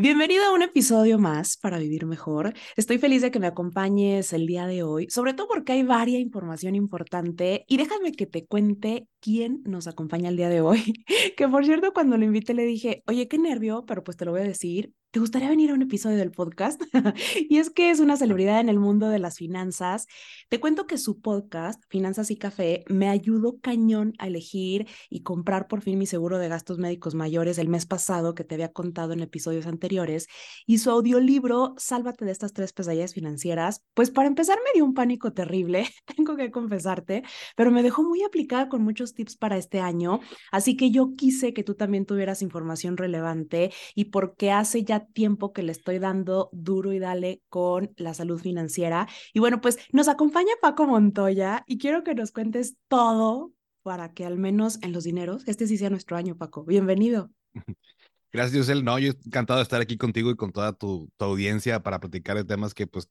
Bienvenido a un episodio más para vivir mejor. Estoy feliz de que me acompañes el día de hoy, sobre todo porque hay varia información importante y déjame que te cuente quién nos acompaña el día de hoy. Que por cierto, cuando lo invité le dije, oye, qué nervio, pero pues te lo voy a decir. ¿Te gustaría venir a un episodio del podcast? y es que es una celebridad en el mundo de las finanzas. Te cuento que su podcast, Finanzas y Café, me ayudó cañón a elegir y comprar por fin mi seguro de gastos médicos mayores el mes pasado que te había contado en episodios anteriores. Y su audiolibro, Sálvate de estas tres pesadillas financieras, pues para empezar me dio un pánico terrible, tengo que confesarte, pero me dejó muy aplicada con muchos tips para este año. Así que yo quise que tú también tuvieras información relevante y porque hace ya tiempo que le estoy dando duro y dale con la salud financiera. Y bueno, pues nos acompaña Paco Montoya y quiero que nos cuentes todo para que al menos en los dineros, este sí sea nuestro año, Paco. Bienvenido. Gracias, Yosel. No, yo encantado de estar aquí contigo y con toda tu, tu, audiencia para platicar de temas que, pues,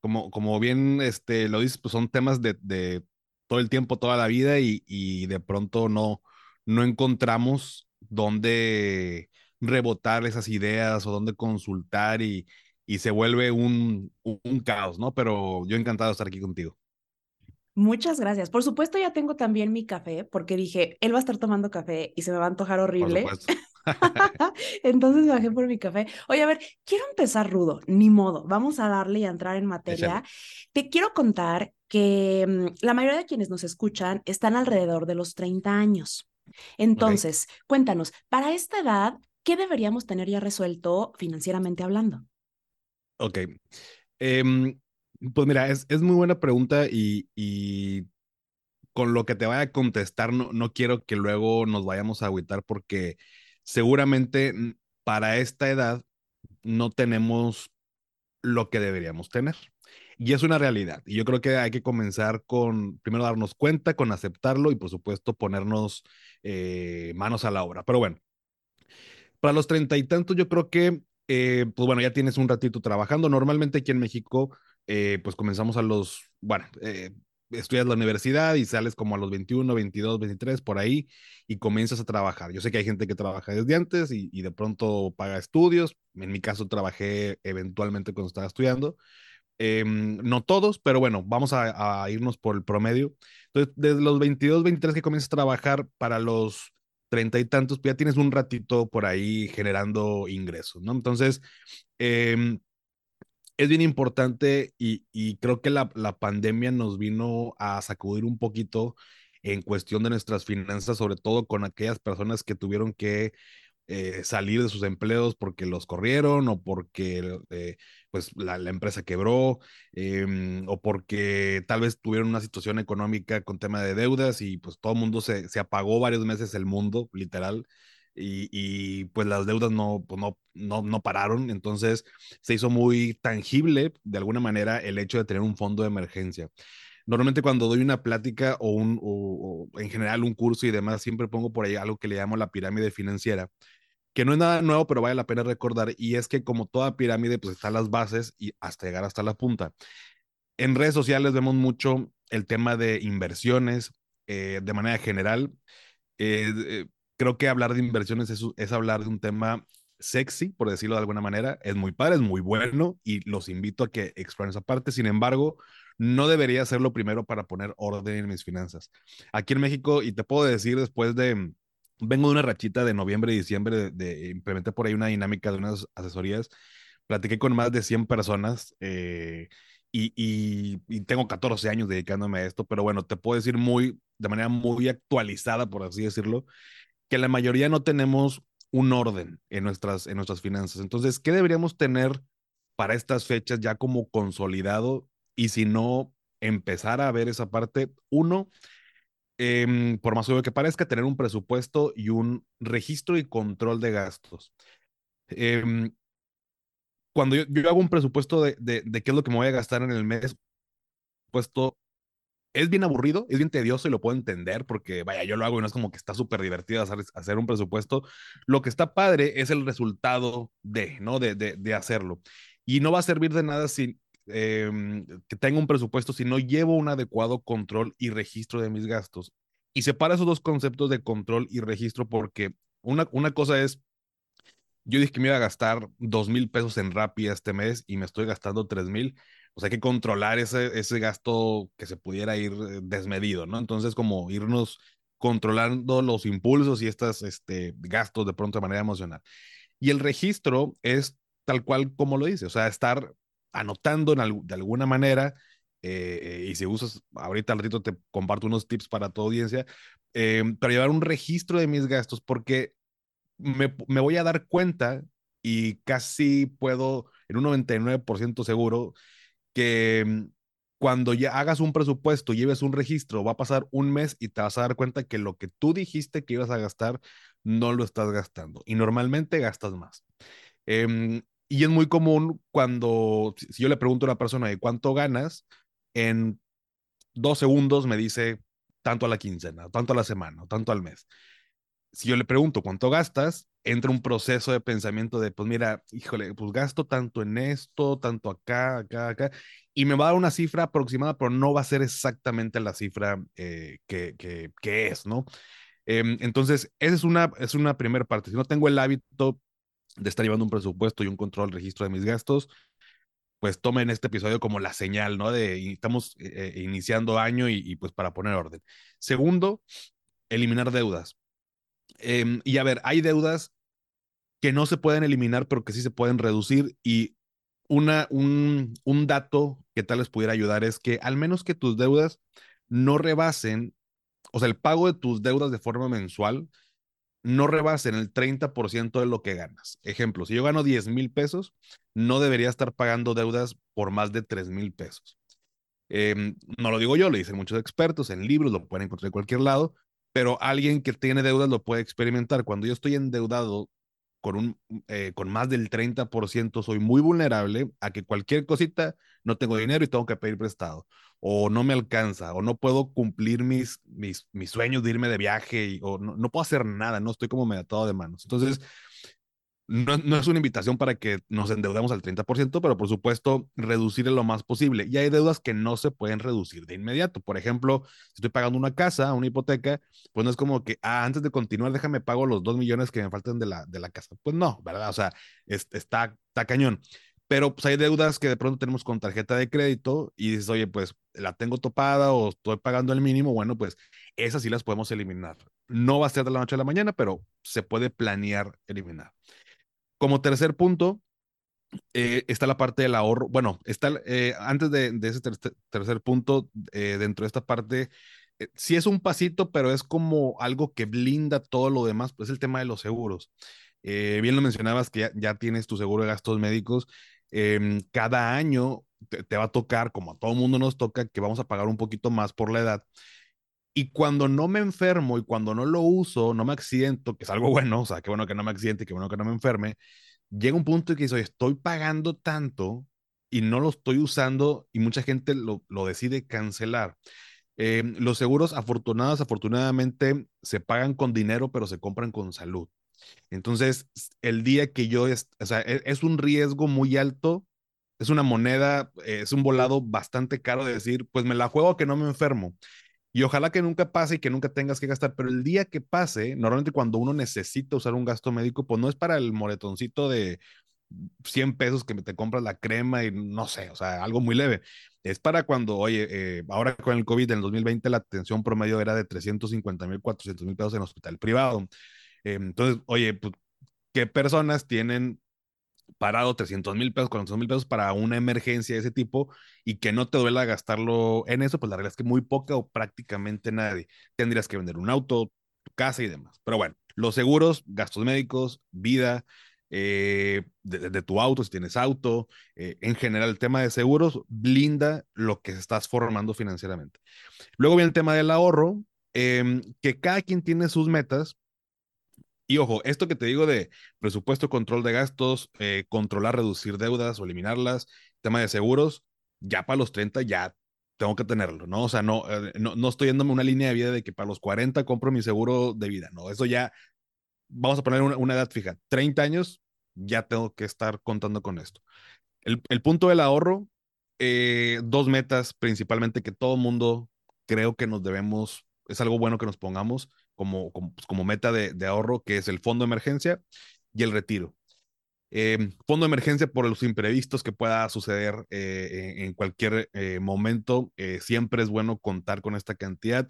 como, como bien este, lo dices, pues son temas de, de todo el tiempo, toda la vida y, y de pronto no, no encontramos dónde rebotar esas ideas o dónde consultar y, y se vuelve un, un, caos, ¿no? Pero yo encantado de estar aquí contigo. Muchas gracias. Por supuesto, ya tengo también mi café, porque dije, él va a estar tomando café y se me va a antojar horrible. Entonces bajé por mi café. Oye, a ver, quiero empezar rudo, ni modo, vamos a darle y a entrar en materia. Te quiero contar que mm, la mayoría de quienes nos escuchan están alrededor de los 30 años. Entonces, cuéntanos, para esta edad, ¿qué deberíamos tener ya resuelto financieramente hablando? Ok. Em, pues mira, es, es, muy buena pregunta y, y, con lo que te vaya a contestar, no, no quiero que luego nos vayamos a agüitar porque seguramente para esta edad no tenemos lo que deberíamos tener. Y es una realidad. Y yo creo que hay que comenzar con, primero darnos cuenta, con aceptarlo y por supuesto ponernos eh, manos a la obra. Pero bueno, para los treinta y tantos, yo creo que, eh, pues bueno, ya tienes un ratito trabajando. Normalmente aquí en México, eh, pues comenzamos a los, bueno, eh, estudias la universidad y sales como a los 21, 22, 23, por ahí, y comienzas a trabajar. Yo sé que hay gente que trabaja desde antes y, de pronto paga estudios. En mi caso, trabajé eventualmente cuando estaba estudiando. Eh, no todos, pero bueno, vamos a, a, irnos por el promedio. Entonces, desde los 22, 23 que comienzas a trabajar para los treinta y tantos, pues ya tienes un ratito por ahí generando ingresos, ¿no? Entonces, eh, es bien importante y, creo que la, pandemia nos vino a sacudir un poquito en cuestión de nuestras finanzas, sobre todo con aquellas personas que tuvieron que eh, salir de sus empleos porque los corrieron o porque eh, pues la, empresa quebró eh, o porque tal vez tuvieron una situación económica con tema de deudas y pues todo el mundo se, se apagó varios meses el mundo, literal. Y, y, pues las deudas no, pues no, no, no pararon, entonces se hizo muy tangible de alguna manera el hecho de tener un fondo de emergencia normalmente cuando doy una plática o, un, o, en general un curso y demás, siempre pongo por ahí algo que le llamo la pirámide financiera, que no es nada nuevo, pero vale la pena recordar, y es que como toda pirámide, pues están las bases y hasta llegar hasta la punta. En redes sociales vemos mucho el tema de inversiones eh, de manera general. Eh, creo que hablar de inversiones es, es hablar de un tema sexy, por decirlo de alguna manera. Es muy padre, es muy bueno y los invito a que exploren esa parte. Sin embargo, no debería ser lo primero para poner orden en mis finanzas. Aquí en México, y te puedo decir después de vengo de una rachita de noviembre y diciembre, de, de, implementé por ahí una dinámica de unas asesorías, platiqué con más de 100 personas eh, y, y, y, tengo 14 años dedicándome a esto, pero bueno, te puedo decir muy, de manera muy actualizada, por así decirlo, que la mayoría no tenemos un orden en nuestras, en nuestras finanzas. Entonces, ¿qué deberíamos tener para estas fechas ya como consolidado? Y si no, empezar a ver esa parte. Uno, eh, por más obvio que parezca, tener un presupuesto y un registro y control de gastos. Eh, cuando yo, hago un presupuesto de, de, de, qué es lo que me voy a gastar en el mes, puesto es bien aburrido, es bien tedioso y lo puedo entender porque, vaya, yo lo hago y no es como que está súper divertido hacer, hacer, un presupuesto. Lo que está padre es el resultado de, ¿no? De, de, de hacerlo. Y no va a servir de nada si, eh, que tenga un presupuesto si no llevo un adecuado control y registro de mis gastos. Y separa esos dos conceptos de control y registro porque una, una cosa es yo dije que me iba a gastar dos mil pesos en Rappi este mes y me estoy gastando tres mil. O sea, hay que controlar ese, ese gasto que se pudiera ir eh, desmedido, ¿no? Entonces, como irnos controlando los impulsos y estos este, gastos de pronto de manera emocional. Y el registro es tal cual como lo dice, o sea, estar anotando de alguna manera, eh, y si usas, ahorita al ratito te comparto unos tips para tu audiencia, eh, para llevar un registro de mis gastos, porque me, me voy a dar cuenta y casi puedo, en un 99% seguro, que mm, cuando ya hagas un presupuesto, lleves un registro, va a pasar un mes y te vas a dar cuenta que lo que tú dijiste que ibas a gastar, no lo estás gastando. Y normalmente gastas más. Em, y es muy común cuando, si yo le pregunto a una persona de cuánto ganas, en dos segundos me dice tanto a la quincena, tanto a la semana, tanto al mes si yo le pregunto cuánto gastas, entra un proceso de pensamiento de, pues mira, híjole, pues gasto tanto en esto, tanto acá, acá, acá, y me va a dar una cifra aproximada, pero no va a ser exactamente la cifra eh, que, que, es, ¿no? Eh, entonces, esa es una, es una primera parte. Si no tengo el hábito de estar llevando un presupuesto y un control, registro de mis gastos, pues tomen este episodio como la señal, ¿no? De estamos eh, iniciando año y, y pues para poner orden. Segundo, eliminar deudas Em, y a ver, hay deudas que no se pueden eliminar, pero que sí se pueden reducir. Y una, un, un dato que tal les pudiera ayudar es que al menos que tus deudas no rebasen, o sea, el pago de tus deudas de forma mensual no rebasen el 30% de lo que ganas. Ejemplo, si yo gano 10 mil pesos, no debería estar pagando deudas por más de 3 mil pesos. Em, no lo digo yo, lo dicen muchos expertos en libros, lo pueden encontrar en cualquier lado, pero alguien que tiene deudas lo puede experimentar. Cuando yo estoy endeudado con, un, eh, con más del 30%, soy muy vulnerable a que cualquier cosita no tengo dinero y tengo que pedir prestado, o no me alcanza, o no puedo cumplir mis, mis, mis sueños de irme de viaje, y, o no, no puedo hacer nada, no estoy como atado de manos. Entonces, no, no, es una invitación para que nos endeudemos al 30%, pero por supuesto reducir lo más posible. Y hay deudas que no se pueden reducir de inmediato. Por ejemplo, si estoy pagando una casa, una hipoteca, pues no es como que, ah, antes de continuar, déjame pago los dos millones que me faltan de la, de la casa. Pues no, ¿verdad? O sea, está, está cañón. Pero pues hay deudas que de pronto tenemos con tarjeta de crédito y dices, oye, pues la tengo topada o estoy pagando el mínimo, bueno, pues esas sí las podemos eliminar. No va a ser de la noche a la mañana, pero se puede planear eliminar. Como tercer punto, eh, está la parte del ahorro. Bueno, está eh, antes de, ese tercer punto, eh, dentro de esta parte, sí es un pasito, pero es como algo que blinda todo lo demás, pues el tema de los seguros. bien lo mencionabas que ya, tienes tu seguro de gastos médicos. Em, cada año te, te, va a tocar, como a todo mundo nos toca, que vamos a pagar un poquito más por la edad. Y cuando no me enfermo y cuando no lo uso, no me accidento, que es algo bueno, o sea, qué bueno que no me accidente, qué bueno que no me enferme, llega un punto en que estoy pagando tanto y no lo estoy usando y mucha gente lo, decide cancelar. Eh, los seguros afortunados, afortunadamente, se pagan con dinero, pero se compran con salud. Entonces, el día que yo, es, o sea, es, es un riesgo muy alto, es una moneda, es un volado bastante caro de decir, pues me la juego que no me enfermo. Y ojalá que nunca pase y que nunca tengas que gastar, pero el día que pase, normalmente cuando uno necesita usar un gasto médico, pues no es para el moretoncito de 100 pesos que te compras la crema y no sé, o sea, algo muy leve. Es para cuando, oye, eh, ahora con el COVID en el 2020 la atención promedio era de 350 mil, 400 mil pesos en hospital privado. Eh, entonces, oye, pues, ¿qué personas tienen parado 300 mil pesos, 400 mil pesos para una emergencia de ese tipo y que no te duela gastarlo en eso, pues la realidad es que muy poca o prácticamente nadie. Tendrías que vender un auto, casa y demás. Pero bueno, los seguros, gastos médicos, vida, eh, de, tu auto, si tienes auto, eh, en general el tema de seguros blinda lo que estás formando financieramente. Luego viene el tema del ahorro, em, que cada quien tiene sus metas y ojo, esto que te digo de presupuesto, control de gastos, eh, controlar, reducir deudas o eliminarlas, tema de seguros, ya para los 30 ya tengo que tenerlo, ¿no? O sea, no, eh, no, no, estoy yéndome una línea de vida de que para los 40 compro mi seguro de vida, no, eso ya, vamos a poner una, edad fija, 30 años, ya tengo que estar contando con esto. El, punto del ahorro, eh, dos metas principalmente que todo mundo creo que nos debemos, es algo bueno que nos pongamos como, como, pues, meta de, ahorro, que es el fondo de emergencia y el retiro. Eh, fondo de emergencia por los imprevistos que pueda suceder eh, en cualquier eh, momento. Eh, siempre es bueno contar con esta cantidad.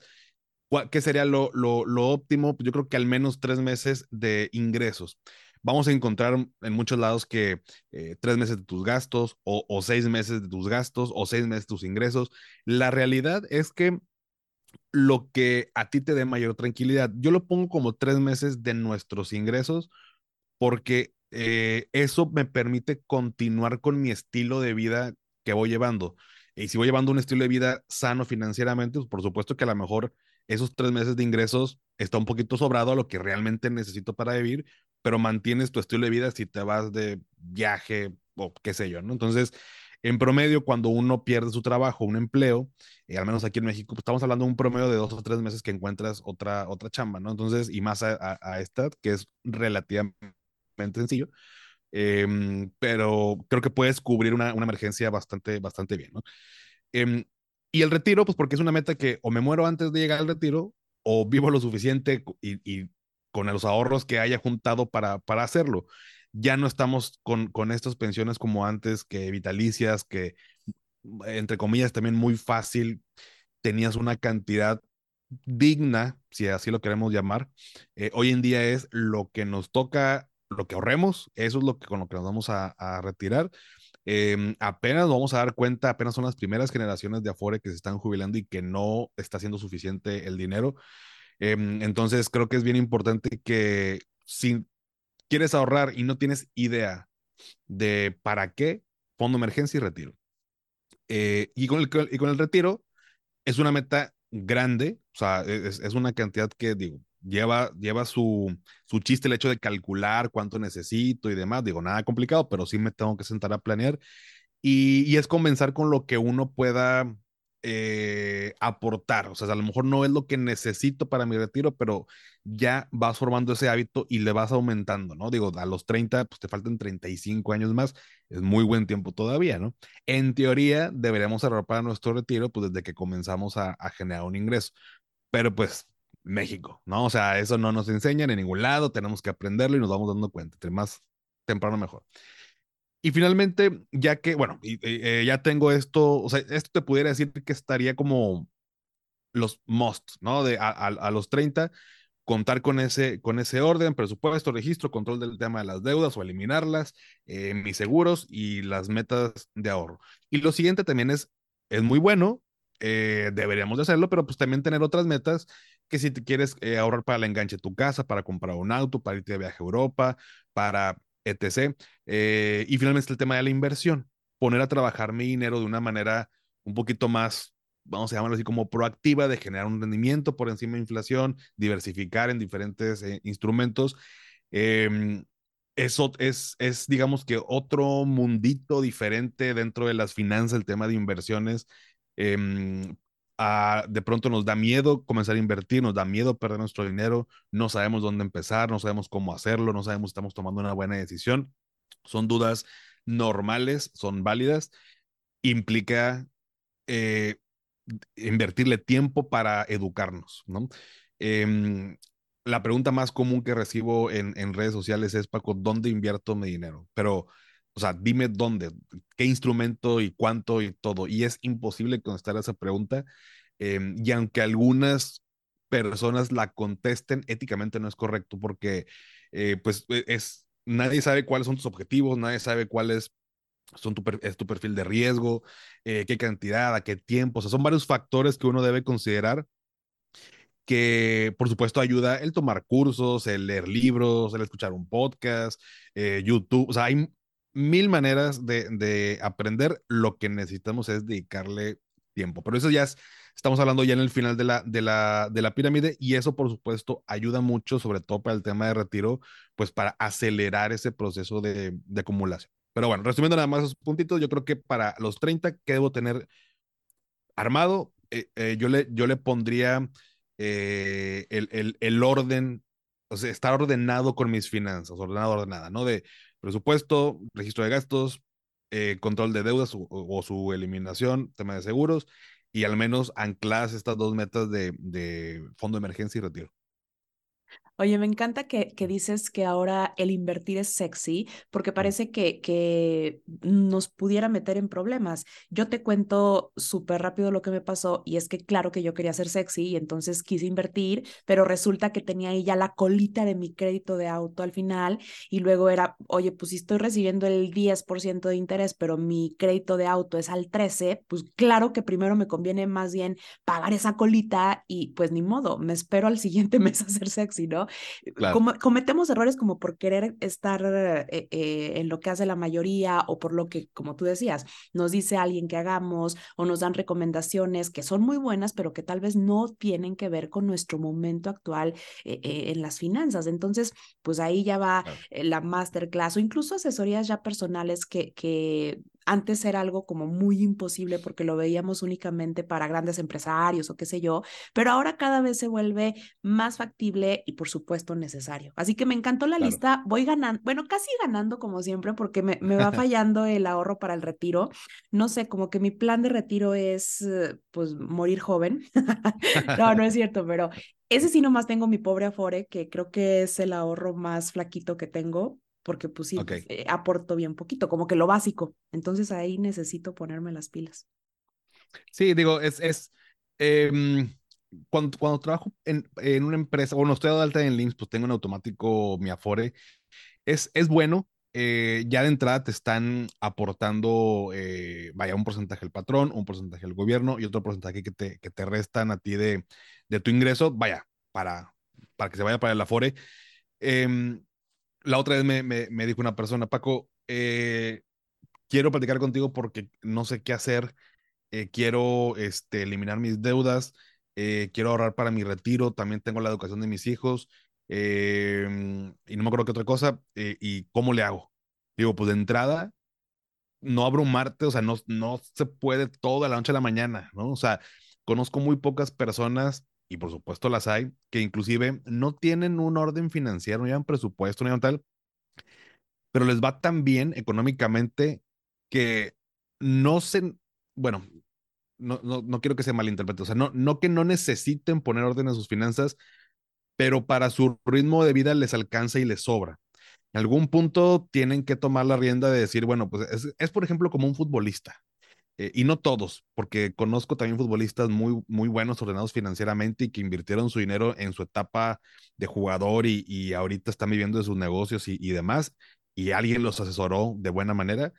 ¿Qué sería lo, lo, lo óptimo? Yo creo que al menos tres meses de ingresos vamos a encontrar en muchos lados que tres meses de tus gastos o, o, seis meses de tus gastos o seis meses de tus ingresos. La realidad es que lo que a ti te dé mayor tranquilidad, yo lo pongo como tres meses de nuestros ingresos porque eh, eso me permite continuar con mi estilo de vida que voy llevando. Y si voy llevando un estilo de vida sano financieramente, pues por supuesto que a lo mejor esos tres meses de ingresos está un poquito sobrado a lo que realmente necesito para vivir, pero mantienes tu estilo de vida si te vas de viaje o qué sé yo, ¿no? Entonces, en promedio, cuando uno pierde su trabajo, un empleo, eh, al menos aquí en México, pues estamos hablando de un promedio de dos o tres meses que encuentras otra, otra chamba, ¿no? Entonces, y más a, a, esta, que es relativamente sencillo, eh, pero creo que puedes cubrir una, una emergencia bastante, bastante bien, ¿no? Eh, y el retiro, pues porque es una meta que o me muero antes de llegar al retiro o vivo lo suficiente y, y con los ahorros que haya juntado para, para hacerlo. Ya no estamos con, con estas pensiones como antes, que vitalicias, que entre comillas también muy fácil, tenías una cantidad digna, si así lo queremos llamar. Eh, hoy en día es lo que nos toca, lo que ahorremos, eso es lo que con lo que nos vamos a, retirar. Eh, apenas vamos a dar cuenta, apenas son las primeras generaciones de Afore que se están jubilando y que no está siendo suficiente el dinero. Eh, entonces creo que es bien importante que si quieres ahorrar y no tienes idea de para qué, fondo emergencia y retiro. Eh, y, con el, y con el retiro es una meta grande, o sea, es, es una cantidad que digo, lleva, lleva su, su chiste el hecho de calcular cuánto necesito y demás. Digo, nada complicado, pero sí me tengo que sentar a planear. Y, y es comenzar con lo que uno pueda eh, aportar. O sea, a lo mejor no es lo que necesito para mi retiro, pero ya vas formando ese hábito y le vas aumentando, ¿no? Digo, a los 30, pues te faltan 35 años más. Es muy buen tiempo todavía, ¿no? En teoría, deberíamos ahorrar nuestro retiro, pues desde que comenzamos a, a generar un ingreso. Pero pues México, ¿no? O sea, eso no nos enseñan en ningún lado, tenemos que aprenderlo y nos vamos dando cuenta, entre más temprano mejor. Y finalmente, ya que, bueno, y, eh, ya tengo esto, o sea, esto te pudiera decir que estaría como los must, ¿no? De a los 30, contar con ese, con ese orden, presupuesto, registro, control del tema de las deudas o eliminarlas, eh, mis seguros y las metas de ahorro. Y lo siguiente también es, es muy bueno, eh, deberíamos de hacerlo, pero pues también tener otras metas que si te quieres eh, ahorrar para el enganche de tu casa, para comprar un auto, para irte de viaje a Europa, para etc. Eh, y finalmente el tema de la inversión, poner a trabajar mi dinero de una manera un poquito más, vamos a llamarlo así como proactiva, de generar un rendimiento por encima de inflación, diversificar en diferentes eh, instrumentos. Eh, eso es, es, digamos que otro mundito diferente dentro de las finanzas, el tema de inversiones. Eh, Uh, de pronto nos da miedo comenzar a invertir, nos da miedo perder nuestro dinero, no sabemos dónde empezar, no sabemos cómo hacerlo, no sabemos si estamos tomando una buena decisión. Son dudas normales, son válidas. Implica eh, invertirle tiempo para educarnos, ¿no? Eh, la pregunta más común que recibo en, en, redes sociales es, Paco, ¿dónde invierto mi dinero? Pero, o sea, dime dónde, qué instrumento y cuánto y todo. Y es imposible contestar esa pregunta eh, y aunque algunas personas la contesten, éticamente no es correcto porque eh, pues e, es, nadie sabe cuáles son tus objetivos, nadie sabe cuáles son tu, es tu perfil de riesgo, eh, qué cantidad, a qué tiempo, o sea, son varios factores que uno debe considerar que por supuesto ayuda el tomar cursos, el leer libros, el escuchar un podcast, eh, YouTube, o sea, hay mil maneras de, de, aprender, lo que necesitamos es dedicarle tiempo, pero eso ya es Estamos hablando ya en el final de la, de la, de la pirámide y eso, por supuesto, ayuda mucho, sobre todo para el tema de retiro, pues para acelerar ese proceso de, de acumulación. Pero bueno, resumiendo nada más esos puntitos, yo creo que para los 30 que debo tener armado, eh, eh, yo, le, yo le pondría eh, el, el, el, orden, o sea, estar ordenado con mis finanzas, ordenado, ordenada, ¿no? De presupuesto, registro de gastos, eh, control de deudas o, su eliminación, tema de seguros y al menos ancladas estas dos metas de, de fondo de emergencia y retiro. Oye, me encanta que, que, dices que ahora el invertir es sexy, porque parece que, que nos pudiera meter en problemas. Yo te cuento súper rápido lo que me pasó y es que claro que yo quería ser sexy y entonces quise invertir, pero resulta que tenía ahí ya la colita de mi crédito de auto al final y luego era, oye, pues si estoy recibiendo el 10% de interés, pero mi crédito de auto es al 13, pues claro que primero me conviene más bien pagar esa colita y pues ni modo, me espero al siguiente mes a ser sexy, ¿no? Como, cometemos errores como por querer estar eh, eh, en lo que hace la mayoría o por lo que, como tú decías, nos dice alguien que hagamos o nos dan recomendaciones que son muy buenas, pero que tal vez no tienen que ver con nuestro momento actual eh, en las finanzas. Entonces, pues ahí ya va la masterclass o incluso asesorías ya personales que, que antes era algo como muy imposible porque lo veíamos únicamente para grandes empresarios o qué sé yo, pero ahora cada vez se vuelve más factible y por supuesto necesario. Así que me encantó la lista, voy ganando, bueno, casi ganando como siempre porque me, me va fallando el ahorro para el retiro. No sé, como que mi plan de retiro es eh, pues morir joven. no, no es cierto, pero ese sí nomás tengo mi pobre Afore, que creo que es el ahorro más flaquito que tengo, porque pues sí, eh, aporto bien poquito, como que lo básico. Entonces ahí necesito ponerme las pilas. Sí, digo, es, es em, cuando, cuando trabajo en, en, una empresa, bueno, estoy de alta en Links, pues tengo en automático mi Afore. Es, es bueno, eh, ya de entrada te están aportando, eh, vaya, un porcentaje el patrón, un porcentaje el gobierno y otro porcentaje que te, que te restan a ti de, de tu ingreso, vaya, para, para que se vaya para el Afore. Eh, la otra vez me, me, dijo una persona, Paco, eh, quiero platicar contigo porque no sé qué hacer, eh, quiero este, eliminar mis deudas, eh, quiero ahorrar para mi retiro, también tengo la educación de mis hijos em, y no me acuerdo qué otra cosa, y cómo le hago. Digo, pues de entrada, no abrumarte, o sea, no, no se puede toda la noche a la mañana, ¿no? O sea, conozco muy pocas personas y por supuesto las hay, que inclusive no tienen un orden financiero, no llevan presupuesto, no llevan tal, pero les va tan bien económicamente que no se, bueno, no, no, no quiero que se malinterprete, o sea, no, no que no necesiten poner orden en sus finanzas, pero para su ritmo de vida les alcanza y les sobra. En algún punto tienen que tomar la rienda de decir, bueno, pues es, es por ejemplo como un futbolista. Eh, y no todos, porque conozco también futbolistas muy, muy buenos, ordenados financieramente y que invirtieron su dinero en su etapa de jugador y, y ahorita están viviendo de sus negocios y, y, demás, y alguien los asesoró de buena manera.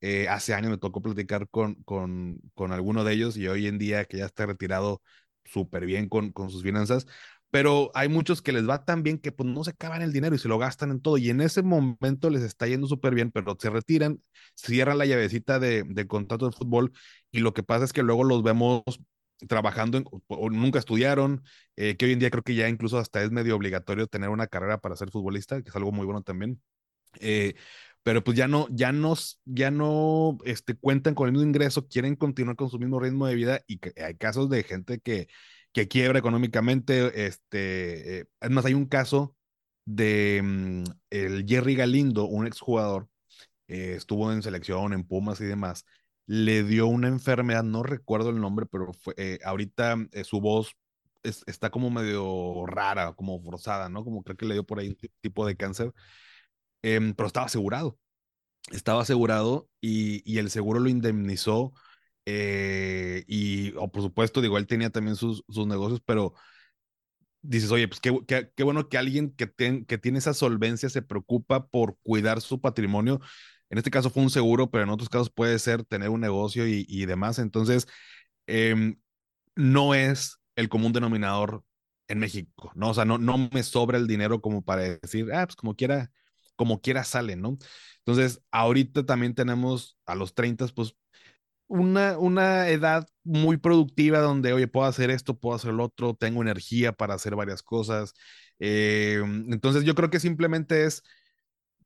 Eh, hace años me tocó platicar con, con, con alguno de ellos y hoy en día que ya está retirado súper bien con, con sus finanzas, pero hay muchos que les va tan bien que pues no se acaban el dinero y se lo gastan en todo y en ese momento les está yendo súper bien, pero se retiran, cierran la llavecita de, de contrato de fútbol y lo que pasa es que luego los vemos trabajando o nunca estudiaron, eh, que hoy en día creo que ya incluso hasta es medio obligatorio tener una carrera para ser futbolista, que es algo muy bueno también. Eh, pero pues ya no, ya no, ya no este, cuentan con el mismo ingreso, quieren continuar con su mismo ritmo de vida y hay casos de gente que que quiebra económicamente. Este, eh, además, hay un caso de mm, el Jerry Galindo, un exjugador, eh, estuvo en selección, en Pumas y demás, le dio una enfermedad, no recuerdo el nombre, pero fue, eh, ahorita su voz está como medio rara, como forzada, ¿no? Como creo que le dio por ahí un tipo de cáncer, em, pero estaba asegurado. Estaba asegurado y, y el seguro lo indemnizó eh, y, o por supuesto, digo, él tenía también sus, sus negocios, pero dices, oye, pues qué, qué, qué bueno que alguien que, que tiene esa solvencia se preocupa por cuidar su patrimonio. En este caso fue un seguro, pero en otros casos puede ser tener un negocio y, y demás. Entonces, eh, no es el común denominador en México, ¿no? O sea, no, no me sobra el dinero como para decir, ah, pues como quiera, como quiera sale, ¿no? Entonces, ahorita también tenemos a los 30, pues una, una edad muy productiva donde, oye, puedo hacer esto, puedo hacer lo otro, tengo energía para hacer varias cosas. Eh, entonces yo creo que simplemente es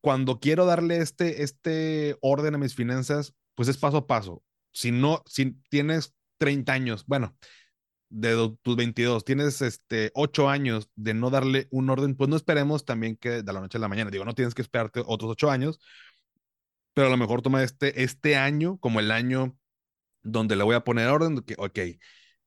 cuando quiero darle este, este orden a mis finanzas, pues es paso a paso. Si no, si tienes 30 años, bueno, de tus 22, tienes este 8 años de no darle un orden, pues no esperemos también que de la noche a la mañana, digo, no tienes que esperarte otros 8 años, pero a lo mejor toma este, este año como el año donde le voy a poner orden, que, ok,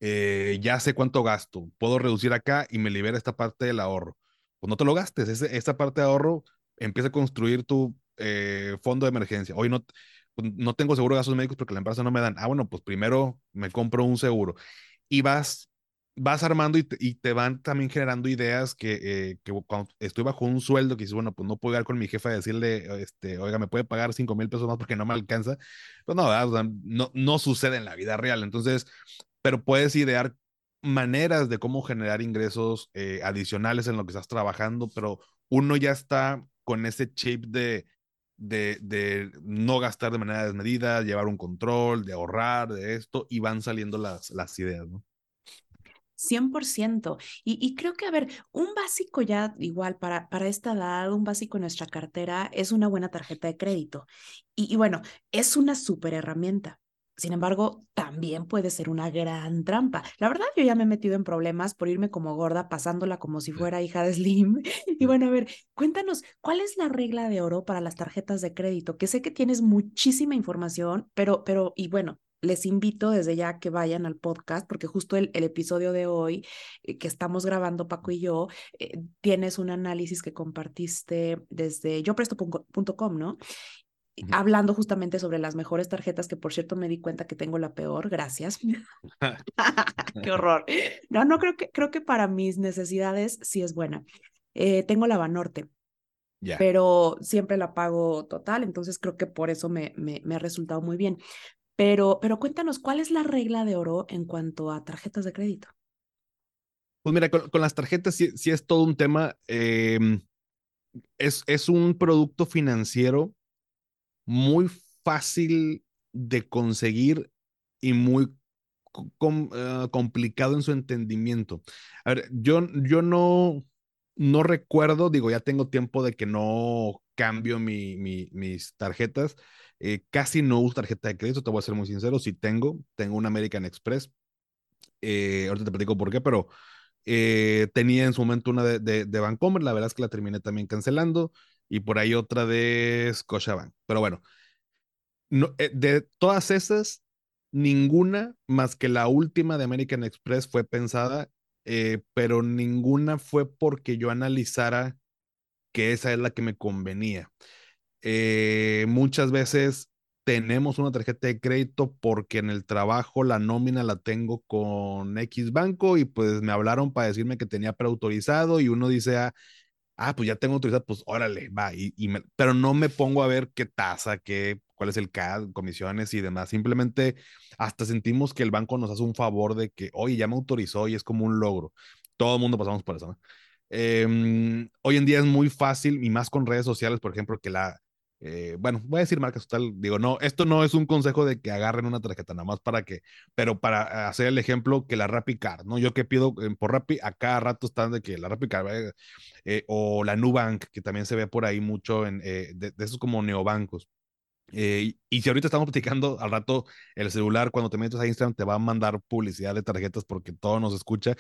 eh, ya sé cuánto gasto, puedo reducir acá y me libera esta parte del ahorro. pues no te lo gastes. Ese, esa parte de ahorro empieza a construir tu eh, fondo de emergencia. Hoy no, pues, no tengo seguro de gastos médicos porque la empresa no me dan. Ah, bueno, pues primero me compro un seguro. Y vas, vas armando y te, y te van también generando ideas que, eh, que, cuando estoy bajo un sueldo, que dices, bueno, pues no puedo ir con mi jefe a decirle, este, oiga, me puede pagar 5 mil pesos más porque no me alcanza. Pues no, o sea, no, no sucede en la vida real. Entonces, pero puedes idear maneras de cómo generar ingresos eh, adicionales en lo que estás trabajando, pero uno ya está con ese chip de, de, de, no gastar de manera desmedida, llevar un control, de ahorrar, de esto, y van saliendo las, las ideas, ¿no? 100%. Y, y, creo que, a ver, un básico ya igual para, para esta edad, un básico en nuestra cartera es una buena tarjeta de crédito. Y, y bueno, es una súper herramienta. Sin embargo, también puede ser una gran trampa. La verdad, yo ya me he metido en problemas por irme como gorda, pasándola como si fuera hija de Slim. Y bueno, a ver, cuéntanos, ¿cuál es la regla de oro para las tarjetas de crédito? Que sé que tienes muchísima información, pero, pero, y bueno, les invito desde ya que vayan al podcast, porque justo el, el episodio de hoy eh, que estamos grabando, Paco y yo, eh, tienes un análisis que compartiste desde yopresto.com, ¿no? hablando justamente sobre las mejores tarjetas, que por cierto me di cuenta que tengo la peor, gracias. Qué horror. No, no creo que, creo que para mis necesidades sí es buena. Eh, tengo la Banorte, yeah. pero siempre la pago total, entonces creo que por eso me, me, me, ha resultado muy bien. Pero, pero cuéntanos, ¿cuál es la regla de oro en cuanto a tarjetas de crédito? Pues mira, con, con las tarjetas sí, sí, es todo un tema. Eh, es, es un producto financiero muy fácil de conseguir y muy uh, complicado en su entendimiento. A ver, yo, yo no, no recuerdo, digo, ya tengo tiempo de que no cambio mi, mis tarjetas. Eh, casi no uso tarjeta de crédito, te voy a ser muy sincero. Si tengo, tengo una American Express. Eh, ahorita te platico por qué, pero eh, tenía en su momento una de, de, de Bancomer. La verdad es que la terminé también cancelando y por ahí otra de Scotiabank. Pero bueno, no, eh, de todas esas, ninguna más que la última de American Express fue pensada, eh, pero ninguna fue porque yo analizara que esa es la que me convenía. Eh, muchas veces tenemos una tarjeta de crédito porque en el trabajo la nómina la tengo con X banco y pues me hablaron para decirme que tenía preautorizado y uno dice, ah, ah, pues ya tengo autoridad, pues órale, va, y, pero no me pongo a ver qué tasa, qué, cuál es el CAD, comisiones y demás. Simplemente hasta sentimos que el banco nos hace un favor de que, oye, ya me autorizó y es como un logro. Todo el mundo pasamos por eso. Eh, hoy en día es muy fácil y más con redes sociales, por ejemplo, que la, eh, bueno, voy a decir marcas total, digo, no, esto no es un consejo de que agarren una tarjeta, nada más para que, pero para hacer el ejemplo que la RappiCard, ¿no? Yo que pido eh, por Rappi, a cada rato están de que la RappiCard, eh, eh, o la Nubank, que también se ve por ahí mucho en, eh, de, de, esos como neobancos. Eh, y si ahorita estamos platicando al rato, el celular, cuando te metes a Instagram, te va a mandar publicidad de tarjetas porque todo nos escucha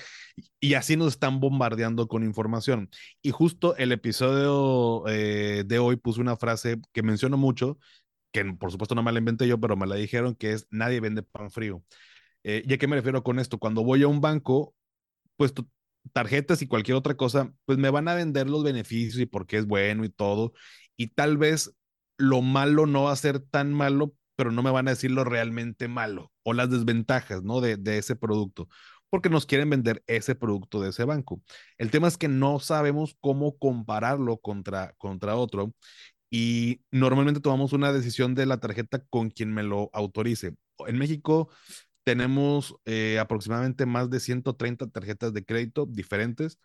y, así nos están bombardeando con información. Y justo el episodio eh, de hoy puso una frase que menciono mucho, que por supuesto no me la inventé yo, pero me la dijeron, que es nadie vende pan frío. Eh, ¿Y a qué me refiero con esto? Cuando voy a un banco, pues tu, tarjetas y cualquier otra cosa, pues me van a vender los beneficios y por qué es bueno y todo. Y tal vez lo malo no va a ser tan malo, pero no me van a decir lo realmente malo o las desventajas, ¿no? De, de ese producto, porque nos quieren vender ese producto de ese banco. El tema es que no sabemos cómo compararlo contra, contra otro y normalmente tomamos una decisión de la tarjeta con quien me lo autorice. En México tenemos eh, aproximadamente más de 130 tarjetas de crédito diferentes,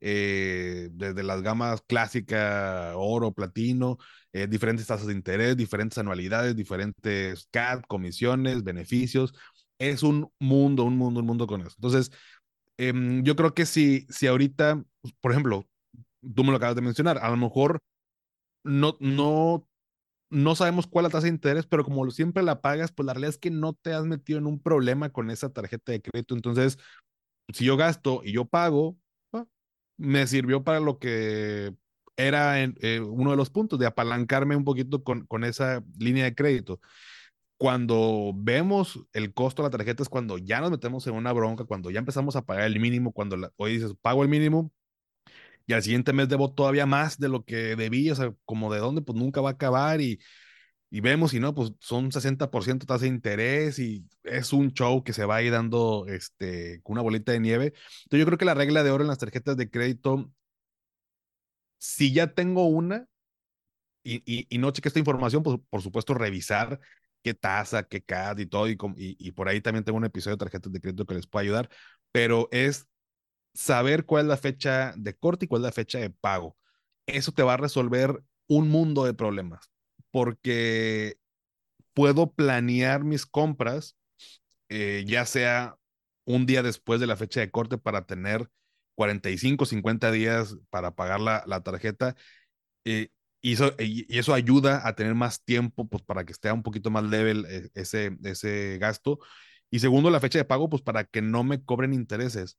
eh, desde las gamas clásica, oro, platino, eh, diferentes tasas de interés, diferentes anualidades, diferentes CAD, comisiones, beneficios. Es un mundo, un mundo, un mundo con eso. Entonces, em, yo creo que si, si ahorita, por ejemplo, tú me lo acabas de mencionar, a lo mejor no, no no sabemos cuál es la tasa de interés, pero como siempre la pagas, pues la realidad es que no te has metido en un problema con esa tarjeta de crédito. Entonces, si yo gasto y yo pago, ah, me sirvió para lo que era en, eh, uno de los puntos, de apalancarme un poquito con, con esa línea de crédito. Cuando vemos el costo de la tarjeta es cuando ya nos metemos en una bronca, cuando ya empezamos a pagar el mínimo, cuando la, hoy dices, pago el mínimo, y al siguiente mes debo todavía más de lo que debí, o sea, como de dónde, pues nunca va a acabar y, y vemos, y no, pues son 60% tasa de interés y es un show que se va a ir dando este, con una bolita de nieve. Entonces yo creo que la regla de oro en las tarjetas de crédito, si ya tengo una y, y, y no cheque esta información, pues por supuesto revisar qué tasa, qué CAD y todo, y, y, por ahí también tengo un episodio de tarjetas de crédito que les puede ayudar, pero es saber cuál es la fecha de corte y cuál es la fecha de pago. Eso te va a resolver un mundo de problemas, porque puedo planear mis compras, eh, ya sea un día después de la fecha de corte para tener 45, 50 días para pagar la, la tarjeta. Eh, y eso, y eso ayuda a tener más tiempo pues, para que esté un poquito más level eh, ese, ese gasto. Y segundo, la fecha de pago, pues para que no me cobren intereses.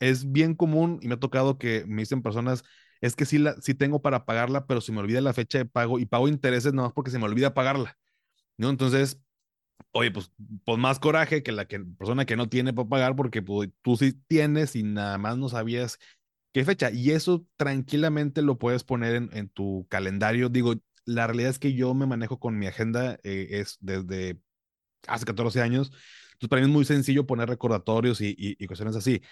Es bien común y me ha tocado que me dicen personas, es que sí, la, sí tengo para pagarla, pero se me olvida la fecha de pago y pago intereses nada más porque se me olvida pagarla. ¿no? Entonces, oye, pues, pues más coraje que la que, persona que no tiene para pagar porque pues, tú sí tienes y nada más no sabías qué fecha. Y eso tranquilamente lo puedes poner en, en tu calendario. Digo, la realidad es que yo me manejo con mi agenda, eh, es desde hace 14 años. Entonces, para mí es muy sencillo poner recordatorios y, y, cuestiones así.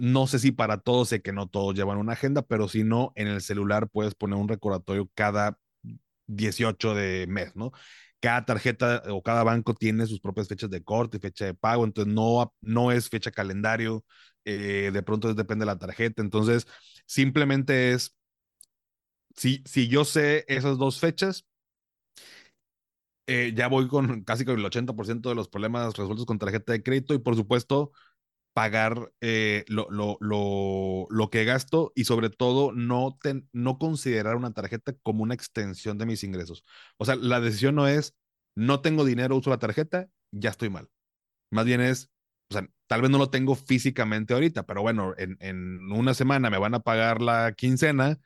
No sé si para todos, sé que no todos llevan una agenda, pero si no, en el celular puedes poner un recordatorio cada 18 de mes, ¿no? Cada tarjeta o cada banco tiene sus propias fechas de corte fecha de pago, entonces no, no es fecha calendario, eh, de pronto depende de la tarjeta. Entonces, simplemente es, si, si yo sé esas dos fechas, eh, ya voy con casi con el 80% de los problemas resueltos con tarjeta de crédito y por supuesto pagar eh, lo, lo, lo, lo, que gasto y sobre todo no, ten, no considerar una tarjeta como una extensión de mis ingresos. O sea, la decisión no es, no tengo dinero, uso la tarjeta, ya estoy mal. Más bien es, o sea, tal vez no lo tengo físicamente ahorita, pero bueno, en, en una semana me van a pagar la quincena,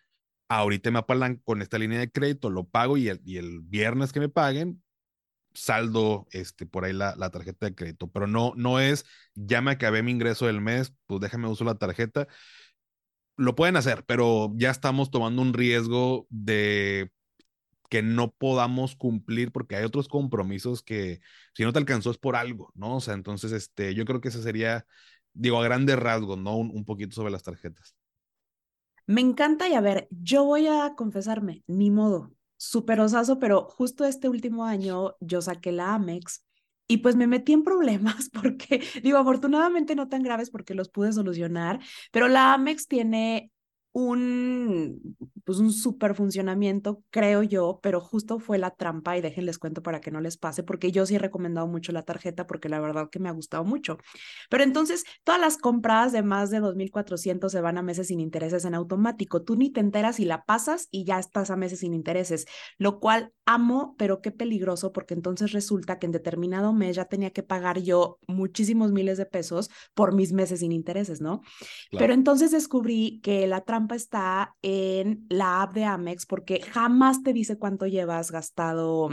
ahorita me apalan con esta línea de crédito, lo pago y el, y el viernes que me paguen, saldo este, por ahí la, la, tarjeta de crédito, pero no, no es, ya me acabé mi ingreso del mes, pues déjame uso la tarjeta. Lo pueden hacer, pero ya estamos tomando un riesgo de que no podamos cumplir porque hay otros compromisos que si no te alcanzó es por algo, ¿no? O sea, entonces, este, yo creo que ese sería, digo, a grandes rasgos, ¿no? Un, un poquito sobre las tarjetas. Me encanta y a ver, yo voy a confesarme, ni modo, súper osazo, pero justo este último año yo saqué la Amex y pues me metí en problemas porque, digo, afortunadamente no tan graves porque los pude solucionar, pero la Amex tiene un, pues un super funcionamiento, creo yo, pero justo fue la trampa y déjenles cuento para que no les pase, porque yo sí he recomendado mucho la tarjeta porque la verdad que me ha gustado mucho. Pero entonces, todas las compras de más de 2.400 se van a meses sin intereses en automático. Tú ni te enteras y la pasas y ya estás a meses sin intereses, lo cual amo, pero qué peligroso porque entonces resulta que en determinado mes ya tenía que pagar yo muchísimos miles de pesos por mis meses sin intereses, ¿no? Claro. Pero entonces descubrí que la está en la app de Amex porque jamás te dice cuánto llevas gastado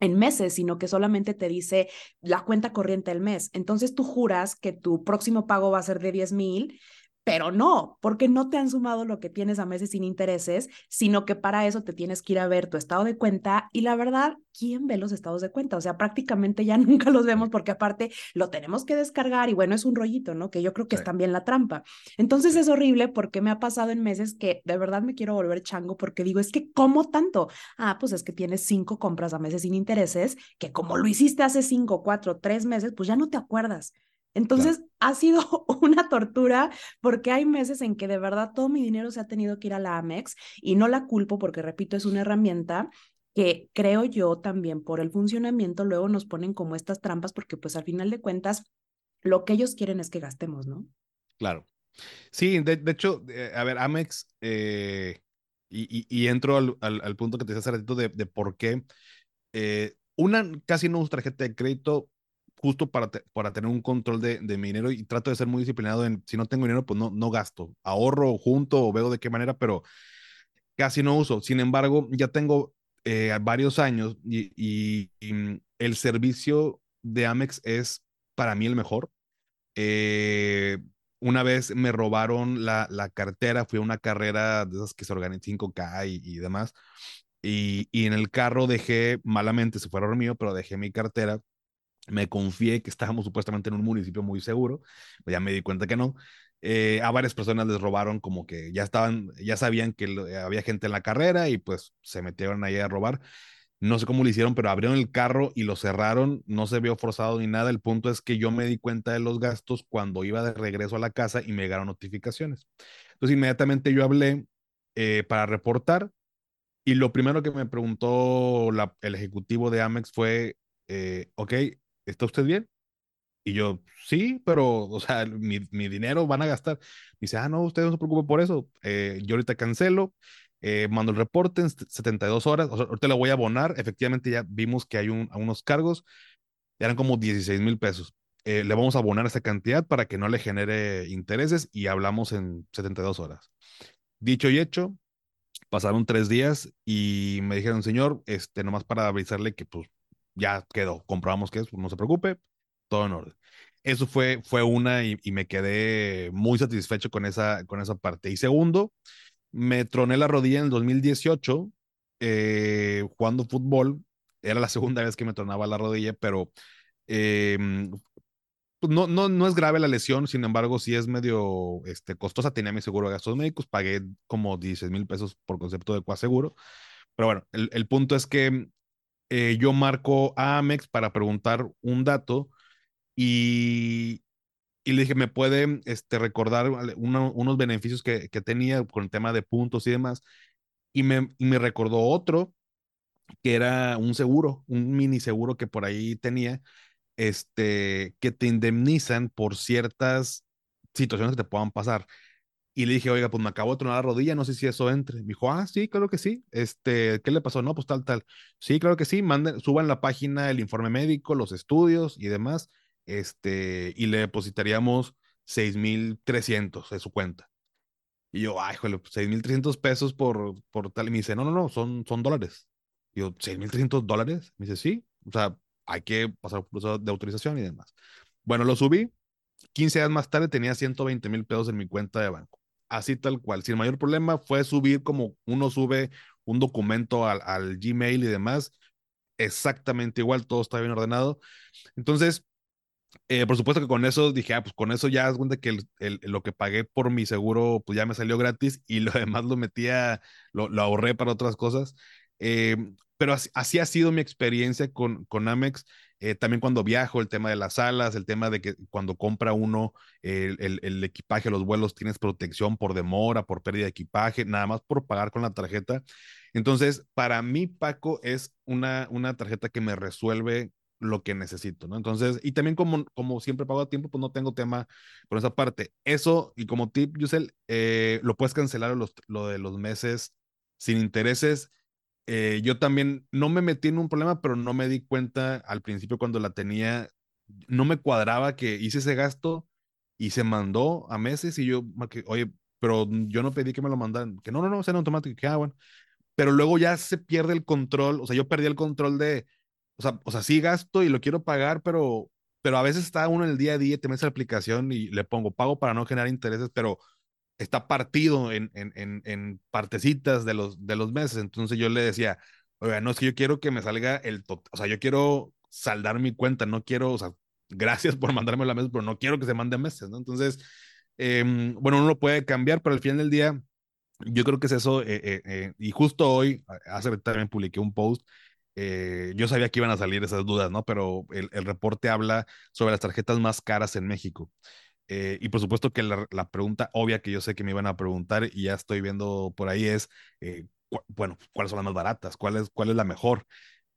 en meses, sino que solamente te dice la cuenta corriente del mes. Entonces tú juras que tu próximo pago va a ser de 10 mil pero no, porque no te han sumado lo que tienes a meses sin intereses, sino que para eso te tienes que ir a ver tu estado de cuenta y la verdad, ¿quién ve los estados de cuenta? O sea, prácticamente ya nunca los vemos porque aparte lo tenemos que descargar y bueno, es un rollito, ¿no? Que yo creo que sí. es también la trampa. Entonces es horrible porque me ha pasado en meses que de verdad me quiero volver chango porque digo, es que ¿cómo tanto? Ah, pues es que tienes cinco compras a meses sin intereses, que como lo hiciste hace cinco, cuatro, tres meses, pues ya no te acuerdas. Entonces claro. ha sido una tortura porque hay meses en que de verdad todo mi dinero se ha tenido que ir a la Amex y no la culpo porque, repito, es una herramienta que creo yo también por el funcionamiento luego nos ponen como estas trampas porque pues al final de cuentas lo que ellos quieren es que gastemos, ¿no? Claro. Sí, de, de hecho, eh, a ver, Amex, eh, y, y, y, entro al, al, al, punto que te decía hace ratito de, de por qué. Eh, una, casi no uso tarjeta de crédito justo para, para tener un control de, de, mi dinero y trato de ser muy disciplinado en, si no tengo dinero, pues no, no gasto, ahorro junto o veo de qué manera, pero casi no uso. Sin embargo, ya tengo eh, varios años y, y, y, el servicio de Amex es para mí el mejor. Eh, una vez me robaron la, la, cartera, fui a una carrera de esas que se organizan 5K y, y demás, y, y, en el carro dejé, malamente, se fue error mío, pero dejé mi cartera, me confié que estábamos supuestamente en un municipio muy seguro, ya me di cuenta que no, eh, a varias personas les robaron como que ya estaban, ya sabían que había gente en la carrera y pues se metieron ahí a robar. No sé cómo lo hicieron, pero abrieron el carro y lo cerraron. No se vio forzado ni nada. El punto es que yo me di cuenta de los gastos cuando iba de regreso a la casa y me llegaron notificaciones. Entonces, inmediatamente yo hablé eh, para reportar y lo primero que me preguntó la, el ejecutivo de Amex fue, eh, ok, ¿está usted bien? Y yo, sí, pero, o sea, mi, mi dinero van a gastar. dice, ah, no, usted no se preocupe por eso. Eh, yo ahorita cancelo eh, mando el reporte en 72 horas, o sea, ahorita lo voy a abonar, efectivamente ya vimos que hay un, unos cargos, eran como 16 mil pesos. Eh, le vamos a abonar esa cantidad para que no le genere intereses y hablamos en 72 horas. Dicho y hecho, pasaron tres días y me dijeron, señor, este, nomás para avisarle que pues ya quedó, comprobamos que es, no se preocupe, todo en orden. Eso fue, fue una y, y, me quedé muy satisfecho con esa, con esa parte. Y segundo, me troné la rodilla en el 2018 eh, jugando fútbol. Era la segunda vez que me tronaba la rodilla, pero eh, no, no, no es grave la lesión, sin embargo, sí es medio este, costosa. Tenía mi seguro de gastos médicos, pagué como 16 mil pesos por concepto de coaseguro. Pero bueno, el, el punto es que eh, yo marco a Amex para preguntar un dato y, y le dije, ¿me puede este, recordar unos beneficios que, que, tenía con el tema de puntos y demás? Y me, y me recordó otro, que era un seguro, un mini seguro que por ahí tenía, este, que te indemnizan por ciertas situaciones que te puedan pasar. Y le dije, oiga, pues me acabo de tronar la rodilla, no sé si eso entre. Me dijo, ah, sí, claro que sí. Este, ¿qué le pasó? No, pues tal, tal. Sí, claro que sí. Manden, suban la página el informe médico, los estudios y demás este, y le depositaríamos 6,300 de su cuenta. Y yo, ay, joder, 6,300 pesos por, por tal. Y me dice, no, no, no, son, son dólares. Y yo, ¿6,300 dólares? Me dice, sí, o sea, hay que pasar por proceso de autorización y demás. Bueno, lo subí. 15 días más tarde tenía 120 mil pesos en mi cuenta de banco. Así tal cual. Sin mayor problema fue subir como uno sube un documento al, al Gmail y demás. Exactamente igual, todo está bien ordenado. Entonces, eh, por supuesto que con eso dije, ah, pues con eso ya es cuenta que el, el, lo que pagué por mi seguro, pues ya me salió gratis y lo demás lo metía, lo, lo ahorré para otras cosas. Eh, pero así, así, ha sido mi experiencia con, con Amex. Eh, también cuando viajo, el tema de las salas, el tema de que cuando compra uno el, el, el, equipaje, los vuelos, tienes protección por demora, por pérdida de equipaje, nada más por pagar con la tarjeta. Entonces, para mí, Paco, es una, una tarjeta que me resuelve lo que necesito, ¿no? Entonces, y también como, como siempre pago a tiempo, pues no tengo tema con esa parte. Eso, y como tip, Yusel, eh, lo puedes cancelar los, lo de los meses sin intereses. Eh, yo también no me metí en un problema, pero no me di cuenta al principio cuando la tenía, no me cuadraba que hice ese gasto y se mandó a meses y yo, oye, pero yo no pedí que me lo mandaran, que no, no, no, sea en automático, que ah, bueno. Pero luego ya se pierde el control, o sea, yo perdí el control de, o sea, o sea, sí gasto y lo quiero pagar, pero, pero a veces está uno en el día a día, te metes la aplicación y le pongo pago para no generar intereses, pero está partido en, en, en, en partecitas de los, de los meses. Entonces yo le decía, oiga, no es que yo quiero que me salga el total, o sea, yo quiero saldar mi cuenta, no quiero, o sea, gracias por mandarme la mesa, pero no quiero que se mande meses, ¿no? Entonces, eh, bueno, uno lo puede cambiar, pero al final del día, yo creo que es eso, eh, eh, eh y justo hoy, hace también publiqué un post eh, yo sabía que iban a salir esas dudas, ¿no? Pero el reporte habla sobre las tarjetas más caras en México. Eh, y por supuesto que la, la, pregunta obvia que yo sé que me iban a preguntar y ya estoy viendo por ahí es, eh, cu bueno, ¿cuáles son las más baratas? ¿Cuál es, cuál es la mejor?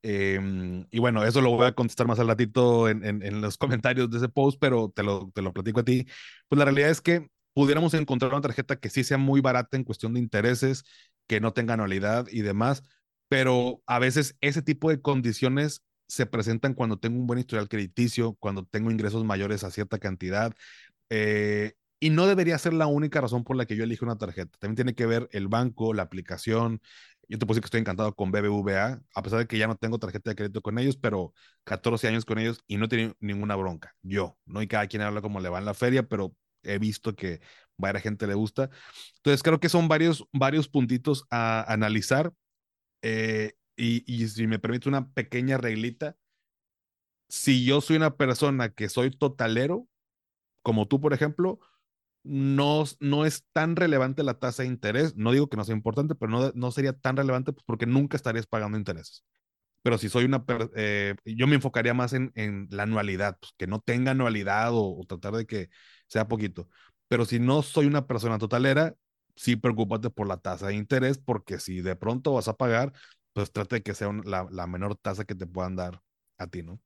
Em, y bueno, eso lo voy a contestar más al ratito en, en, en, los comentarios de ese post, pero te lo, te lo platico a ti. Pues la realidad es que pudiéramos encontrar una tarjeta que sí sea muy barata en cuestión de intereses, que no tenga anualidad y demás, pero a veces ese tipo de condiciones se presentan cuando tengo un buen historial crediticio, cuando tengo ingresos mayores a cierta cantidad, eh, y no debería ser la única razón por la que yo elijo una tarjeta. También tiene que ver el banco, la aplicación. Yo te puedo decir que estoy encantado con BBVA, a pesar de que ya no tengo tarjeta de crédito con ellos, pero 14 años con ellos y no tiene ninguna bronca. Yo, ¿no? Y cada quien habla como le va en la feria, pero he visto que varias gente le gusta. Entonces creo que son varios, varios puntitos a analizar. Eh, y, y si me permite una pequeña reglita, si yo soy una persona que soy totalero, como tú, por ejemplo, no, no es tan relevante la tasa de interés. No digo que no sea importante, pero no, no sería tan relevante pues, porque nunca estarías pagando intereses. Pero si soy una, eh, yo me enfocaría más en, en la anualidad, pues, que no tenga anualidad o, o, tratar de que sea poquito. Pero si no soy una persona totalera, sí preocúpate por la tasa de interés, porque si de pronto vas a pagar, pues trate de que sea un, la, la menor tasa que te puedan dar a ti, ¿no?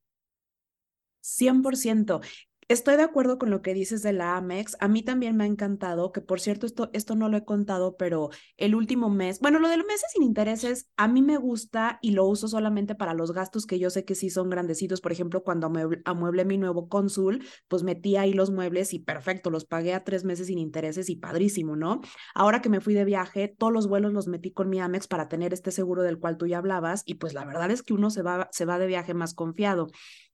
100%. Estoy de acuerdo con lo que dices de la Amex. A mí también me ha encantado, que por cierto, esto, esto no lo he contado, pero el último mes, bueno, lo de los meses sin intereses, a mí me gusta y lo uso solamente para los gastos que yo sé que sí son grandecitos. Por ejemplo, cuando amueble, amueble mi nuevo cónsul, pues metí ahí los muebles y perfecto, los pagué a tres meses sin intereses y padrísimo, ¿no? Ahora que me fui de viaje, todos los vuelos los metí con mi Amex para tener este seguro del cual tú ya hablabas y pues la verdad es que uno se va, se va de viaje más confiado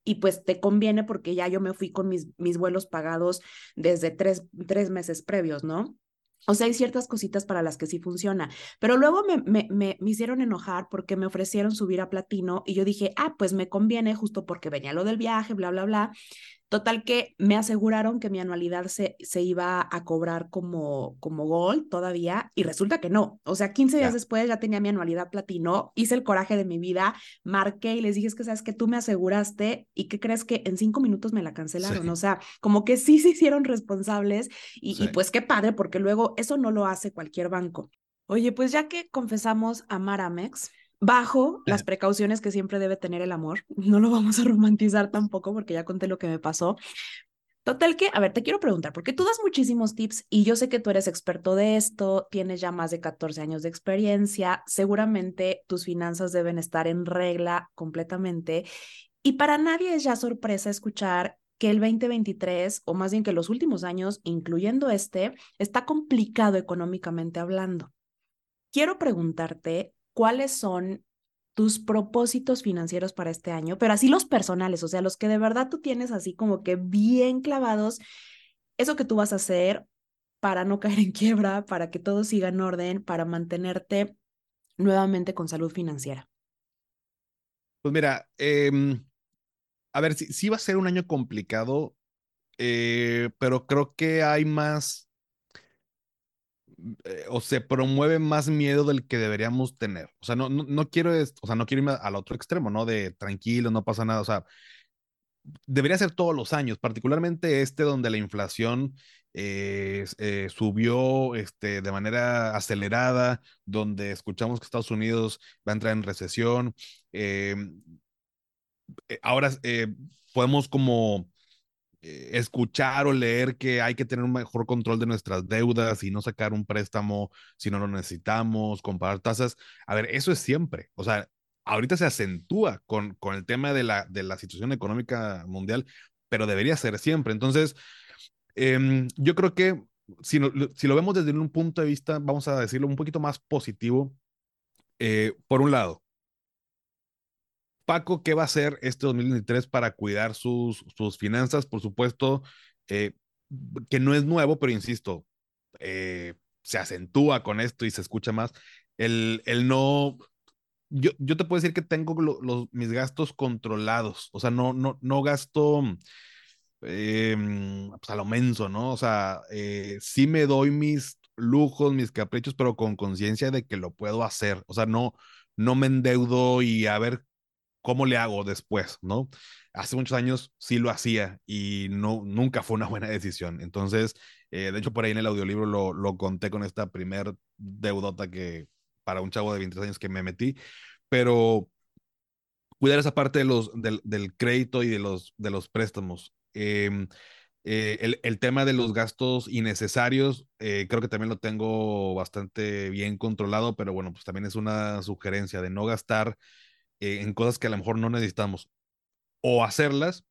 y pues te conviene porque ya yo me fui con mis, mis vuelos pagados desde tres, tres meses previos, ¿no? O sea, hay ciertas cositas para las que sí funciona, pero luego me, me, me, me, hicieron enojar porque me ofrecieron subir a platino y yo dije, ah, pues me conviene justo porque venía lo del viaje, bla, bla, bla. Total que me aseguraron que mi anualidad se, se iba a cobrar como, como Gold todavía y resulta que no. O sea, 15 días yeah. después ya tenía mi anualidad platino, hice el coraje de mi vida, marqué y les dije, es que sabes que tú me aseguraste y que crees que en cinco minutos me la cancelaron. Sí. O sea, como que sí se hicieron responsables y, sí. y pues qué padre, porque luego eso no lo hace cualquier banco. Oye, pues ya que confesamos a Maramex, bajo las precauciones que siempre debe tener el amor. No lo vamos a romantizar tampoco porque ya conté lo que me pasó. Total que, a ver, te quiero preguntar, porque tú das muchísimos tips y yo sé que tú eres experto de esto, tienes ya más de 14 años de experiencia, seguramente tus finanzas deben estar en regla completamente y para nadie es ya sorpresa escuchar que el 2023, o más bien que los últimos años, incluyendo este, está complicado económicamente hablando. Quiero preguntarte cuáles son tus propósitos financieros para este año, pero así los personales, o sea, los que de verdad tú tienes así como que bien clavados, eso que tú vas a hacer para no caer en quiebra, para que todo siga en orden, para mantenerte nuevamente con salud financiera. Pues mira, eh, a ver, sí, sí, va a ser un año complicado, eh, pero creo que hay más eh, o se promueve más miedo del que deberíamos tener. O sea, no, no, no quiero, o sea, no quiero irme al otro extremo, ¿no? De tranquilo, no pasa nada. O sea, debería ser todos los años, particularmente este donde la inflación eh, eh, subió este, de manera acelerada, donde escuchamos que Estados Unidos va a entrar en recesión. Eh, ahora podemos como escuchar o leer que hay que tener un mejor control de nuestras deudas y no sacar un préstamo si no lo necesitamos, comparar tasas. A ver, eso es siempre. O sea, ahorita se acentúa con, con el tema de la, de la situación económica mundial, pero debería ser siempre. Entonces, eh, yo creo que si, no, si lo vemos desde un punto de vista, vamos a decirlo un poquito más positivo, eh, por un lado, Paco, ¿qué va a hacer este 2023 para cuidar sus, sus finanzas? Por supuesto, eh, que no es nuevo, pero insisto, eh, se acentúa con esto y se escucha más. El, el no, yo, yo te puedo decir que tengo lo, los, mis gastos controlados, o sea, no, no, no gasto eh, pues a lo menso, ¿no? O sea, eh, sí me doy mis lujos, mis caprichos, pero con conciencia de que lo puedo hacer, o sea, no, no me endeudo y a ver ¿cómo le hago después? ¿No? Hace muchos años sí lo hacía y no, nunca fue una buena decisión. Entonces, eh, de hecho, por ahí en el audiolibro lo, lo conté con esta primer deudota que para un chavo de 23 años que me metí, pero cuidar esa parte de los, del, crédito y de los, de los préstamos. Eh, eh, el, el, tema de los gastos innecesarios, eh, creo que también lo tengo bastante bien controlado, pero bueno, pues también es una sugerencia de no gastar eh, en cosas que a lo mejor no necesitamos o hacerlas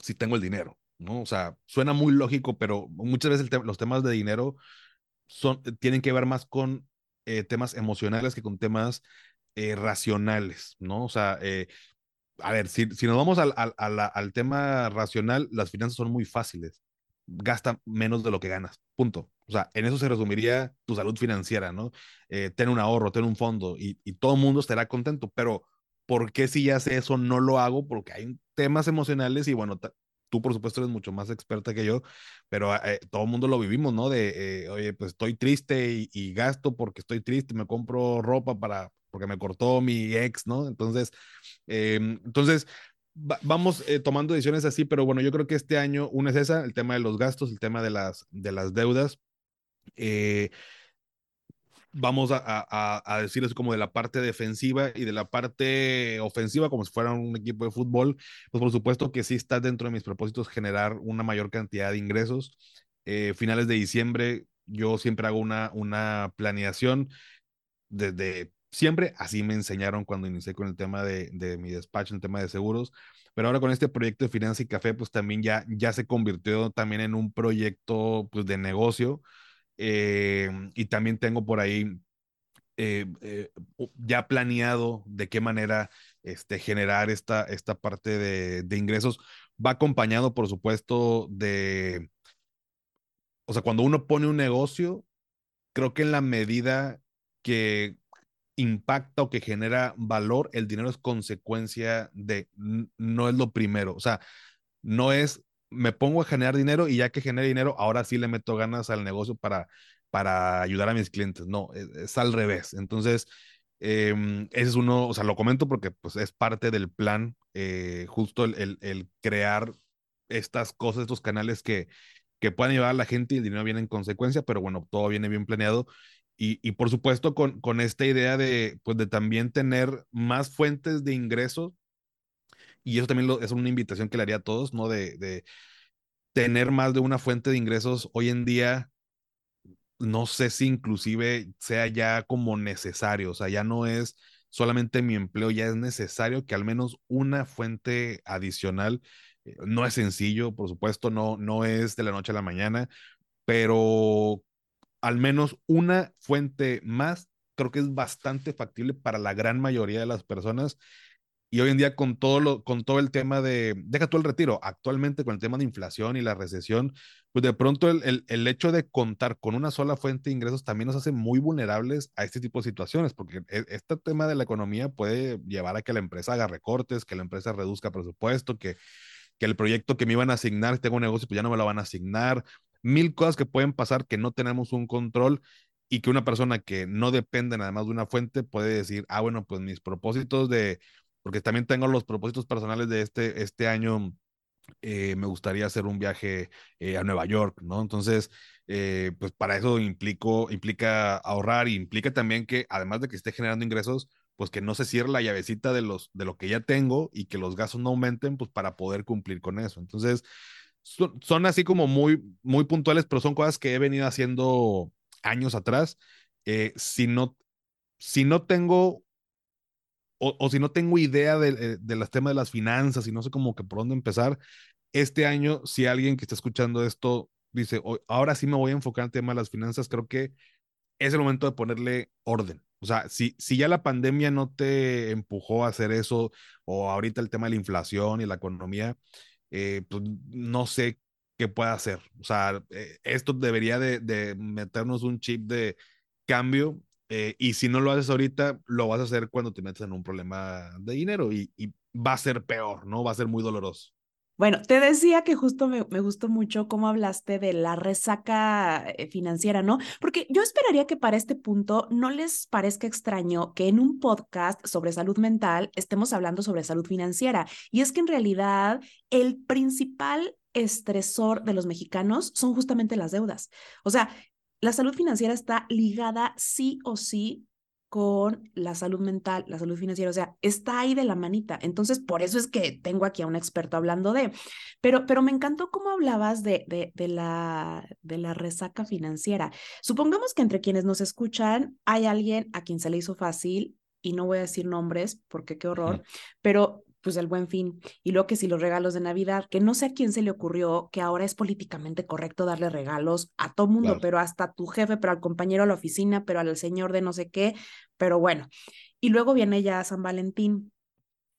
si tengo el dinero, ¿no? O sea, suena muy lógico, pero muchas veces los temas de dinero son, tienen que ver más con eh, temas emocionales que con temas eh, racionales, ¿no? O sea, eh, a ver, si, si nos vamos al, al, al, tema racional, las finanzas son muy fáciles. gasta menos de lo que ganas. Punto. O sea, en eso se resumiría tu salud financiera, ¿no? Eh, ten un ahorro, ten un fondo y, y todo el mundo estará contento, pero ¿por qué si ya sé eso no lo hago? Porque hay temas emocionales y bueno, tú por supuesto eres mucho más experta que yo, pero eh, todo el mundo lo vivimos, ¿no? De, eh, oye, pues estoy triste y, gasto porque estoy triste, me compro ropa para, porque me cortó mi ex, ¿no? Entonces, em, entonces, vamos eh, tomando decisiones así, pero bueno, yo creo que este año una es esa, el tema de los gastos, el tema de las, de las deudas. Eh, vamos a, a, a, decir como de la parte defensiva y de la parte ofensiva, como si fuera un equipo de fútbol, pues por supuesto que sí está dentro de mis propósitos generar una mayor cantidad de ingresos. Eh, finales de diciembre, yo siempre hago una, una planeación desde siempre, así me enseñaron cuando inicié con el tema de, de mi despacho, el tema de seguros, pero ahora con este proyecto de Finanza y Café, pues también ya, ya se convirtió también en un proyecto pues, de negocio eh, y también tengo por ahí eh, eh, ya planeado de qué manera este, generar esta, esta parte de, de, ingresos. Va acompañado, por supuesto, de, o sea, cuando uno pone un negocio, creo que en la medida que impacta o que genera valor, el dinero es consecuencia de, no es lo primero. O sea, no es me pongo a generar dinero y ya que genere dinero, ahora sí le meto ganas al negocio para, para ayudar a mis clientes. No, es, al revés. Entonces, em, ese es uno, o sea, lo comento porque pues, es parte del plan, eh, justo el, el, crear estas cosas, estos canales que, que puedan llevar a la gente y el dinero viene en consecuencia, pero bueno, todo viene bien planeado. Y, y por supuesto, con, con esta idea de, pues, de también tener más fuentes de ingresos y eso también lo, es una invitación que le haría a todos, ¿no? De, de tener más de una fuente de ingresos hoy en día, no sé si inclusive sea ya como necesario, o sea, ya no es solamente mi empleo, ya es necesario que al menos una fuente adicional, eh, no es sencillo, por supuesto, no, no es de la noche a la mañana, pero al menos una fuente más creo que es bastante factible para la gran mayoría de las personas y hoy en día con todo, lo, con todo el tema de, deja tú el retiro, actualmente con el tema de inflación y la recesión, pues de pronto el, el, el, hecho de contar con una sola fuente de ingresos también nos hace muy vulnerables a este tipo de situaciones, porque e, este tema de la economía puede llevar a que la empresa haga recortes, que la empresa reduzca presupuesto, que, que el proyecto que me iban a asignar, si tengo un negocio, pues ya no me lo van a asignar, mil cosas que pueden pasar que no tenemos un control y que una persona que no depende nada más de una fuente puede decir, ah, bueno, pues mis propósitos de porque también tengo los propósitos personales de este, este año. Eh, me gustaría hacer un viaje eh, a Nueva York, ¿no? Entonces, eh, pues para eso implico, implica ahorrar implica también que, además de que esté generando ingresos, pues que no se cierre la llavecita de, los, de lo que ya tengo y que los gastos no aumenten, pues para poder cumplir con eso. Entonces, son, son así como muy, muy puntuales, pero son cosas que he venido haciendo años atrás. si, no, si no tengo o, si no tengo idea de, de, los temas de las finanzas y no sé cómo que por dónde empezar, este año, si alguien que está escuchando esto dice, ahora sí me voy a enfocar en el tema de las finanzas, creo que es el momento de ponerle orden. O sea, si, si ya la pandemia no te empujó a hacer eso, o ahorita el tema de la inflación y la economía, eh, pues no sé qué pueda hacer. O sea, eh, esto debería de, de meternos un chip de cambio eh, y si no lo haces ahorita, lo vas a hacer cuando te metes en un problema de dinero y, va a ser peor, ¿no? Va a ser muy doloroso. Bueno, te decía que justo me, me, gustó mucho cómo hablaste de la resaca eh, financiera, ¿no? Porque yo esperaría que para este punto no les parezca extraño que en un podcast sobre salud mental estemos hablando sobre salud financiera. Y es que en realidad el principal estresor de los mexicanos son justamente las deudas. O sea, la salud financiera está ligada sí o sí con la salud mental, la salud financiera, o sea, está ahí de la manita. Entonces, por eso es que tengo aquí a un experto hablando de, pero, pero me encantó cómo hablabas de, de, de, la, de la resaca financiera. Supongamos que entre quienes nos escuchan hay alguien a quien se le hizo fácil, y no voy a decir nombres porque qué horror, pero pues el buen fin. Y luego que si los regalos de Navidad, que no sé a quién se le ocurrió que ahora es políticamente correcto darle regalos a todo mundo, pero hasta a tu jefe, pero al compañero a la oficina, pero al señor de no sé qué, pero bueno. Y luego viene ya San Valentín.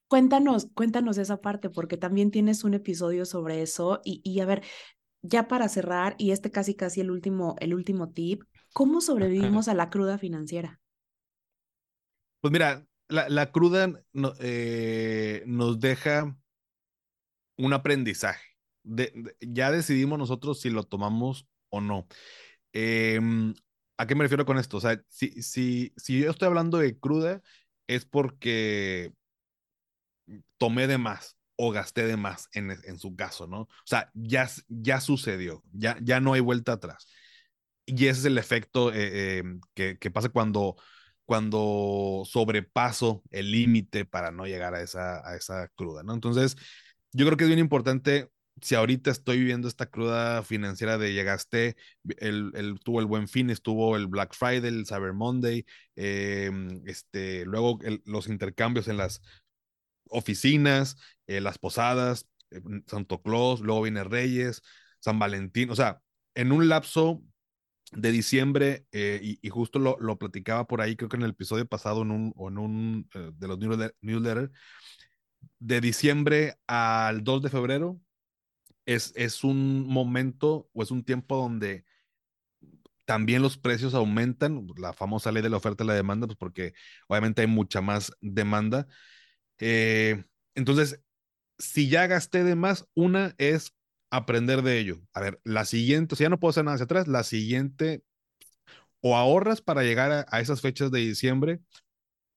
Cuéntanos, cuéntanos esa parte, porque también tienes un episodio sobre eso y, y a ver, ya para cerrar, y este casi casi el último, el último tip, ¿cómo sobrevivimos a la cruda financiera? Pues mira, la, la cruda eh, nos deja un aprendizaje. ya decidimos nosotros si lo tomamos o no. Em, ¿A qué me refiero con esto? O sea, si, si, si yo estoy hablando de cruda, es porque tomé de más o gasté de más en, en su caso, ¿no? O sea, ya, ya sucedió, ya, ya no hay vuelta atrás. Y ese es el efecto eh, em, que, que, pasa cuando, cuando sobrepaso el límite para no llegar a esa, a esa cruda, ¿no? Entonces, yo creo que es bien importante si ahorita estoy viviendo esta cruda financiera de llegaste, el, el, tuvo el buen fin, estuvo el Black Friday, el Cyber Monday, eh, este, luego los intercambios en las oficinas, eh, las posadas, eh, Santo Claus, luego viene Reyes, San Valentín, o sea, en un lapso de diciembre, y, y, justo lo, lo, platicaba por ahí, creo que en el episodio pasado, en un, en un de los newsletter, newsletter, de diciembre al 2 de febrero, es, es un momento o es un tiempo donde también los precios aumentan, la famosa ley de la oferta y la demanda, pues porque obviamente hay mucha más demanda. Eh, entonces, si ya gasté de más, una es aprender de ello. A ver, la siguiente, si ya no puedo hacer nada hacia atrás, la siguiente, o ahorras para llegar a, esas fechas de diciembre,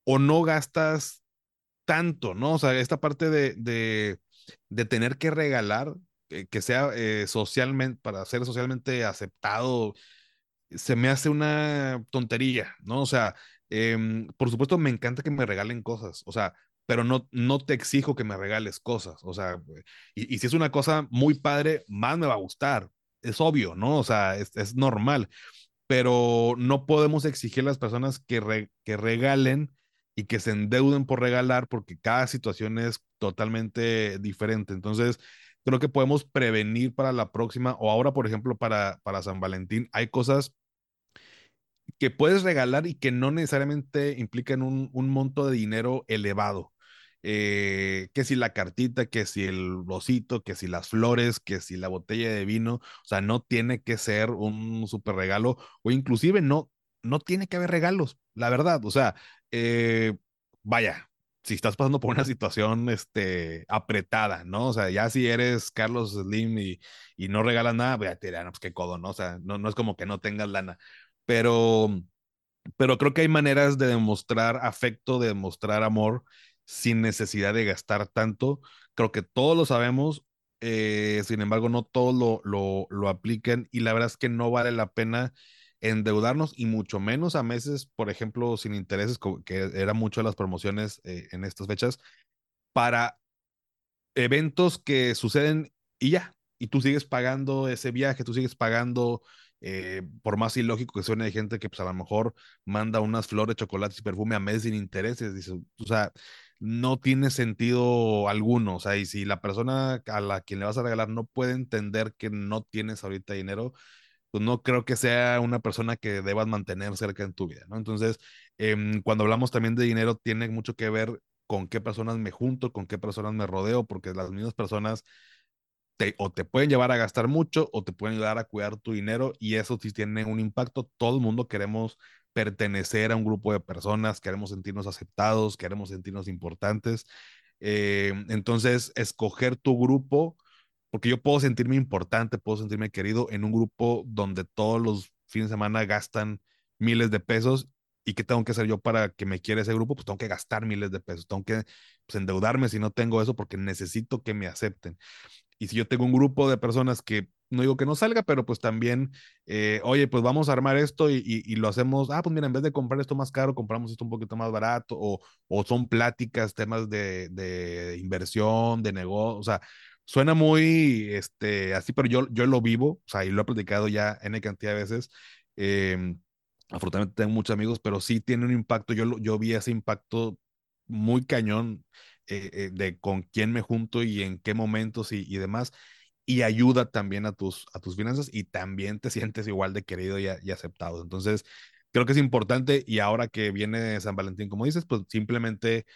o no gastas tanto, ¿no? O sea, esta parte de, de, de tener que regalar, que, sea eh, socialmente, para ser socialmente aceptado, se me hace una tontería, ¿no? O sea, em, por supuesto me encanta que me regalen cosas, o sea, pero no, no te exijo que me regales cosas, o sea, y, y si es una cosa muy padre, más me va a gustar, es obvio, ¿no? O sea, es, normal, pero no podemos exigir a las personas que, que regalen y que se endeuden por regalar porque cada situación es totalmente diferente. Entonces, creo que podemos prevenir para la próxima o ahora, por ejemplo, para, para San Valentín, hay cosas que puedes regalar y que no necesariamente implican un, un monto de dinero elevado. Eh, que si la cartita, que si el osito, que si las flores, que si la botella de vino, o sea, no tiene que ser un super regalo o inclusive no, no tiene que haber regalos, la verdad, o sea, eh, vaya, si estás pasando por una situación este, apretada, ¿no? O sea, ya si eres Carlos Slim y, y no regalas nada, voy a tirar, pues qué codo, ¿no? O sea, no, no es como que no tengas lana, pero, pero creo que hay maneras de demostrar afecto, de demostrar amor sin necesidad de gastar tanto. Creo que todos lo sabemos, eh, sin embargo, no todos lo, lo, lo aplican y la verdad es que no vale la pena endeudarnos y mucho menos a meses, por ejemplo, sin intereses, que eran mucho de las promociones eh, en estas fechas, para eventos que suceden y ya, y tú sigues pagando ese viaje, tú sigues pagando, eh, por más ilógico que suene, hay gente que pues a lo mejor manda unas flores, chocolates y perfume a meses sin intereses, o sea, no tiene sentido alguno, o sea, y si la persona a la quien le vas a regalar no puede entender que no tienes ahorita dinero, pues no creo que sea una persona que debas mantener cerca en tu vida, ¿no? Entonces, em, cuando hablamos también de dinero, tiene mucho que ver con qué personas me junto, con qué personas me rodeo, porque las mismas personas te, o te pueden llevar a gastar mucho o te pueden ayudar a cuidar tu dinero y eso sí tiene un impacto. Todo el mundo queremos pertenecer a un grupo de personas, queremos sentirnos aceptados, queremos sentirnos importantes. Em, entonces, escoger tu grupo porque yo puedo sentirme importante, puedo sentirme querido en un grupo donde todos los fines de semana gastan miles de pesos y qué tengo que hacer yo para que me quiera ese grupo, pues tengo que gastar miles de pesos, tengo que pues, endeudarme si no tengo eso porque necesito que me acepten. Y si yo tengo un grupo de personas que no digo que no salga, pero pues también, eh, oye, pues vamos a armar esto y, lo hacemos, ah, pues mira, en vez de comprar esto más caro, compramos esto un poquito más barato, o, o son pláticas, temas de, de inversión, de negocio, o sea, Suena muy este, así, pero yo, yo lo vivo, o sea, y lo he platicado ya N cantidad de veces. Eh, afortunadamente tengo muchos amigos, pero sí tiene un impacto. Yo, yo vi ese impacto muy cañón eh, eh, de con quién me junto y en qué momentos y, demás. Y ayuda también a tus, a tus finanzas y también te sientes igual de querido y, y aceptado. Entonces, creo que es importante y ahora que viene San Valentín, como dices, pues simplemente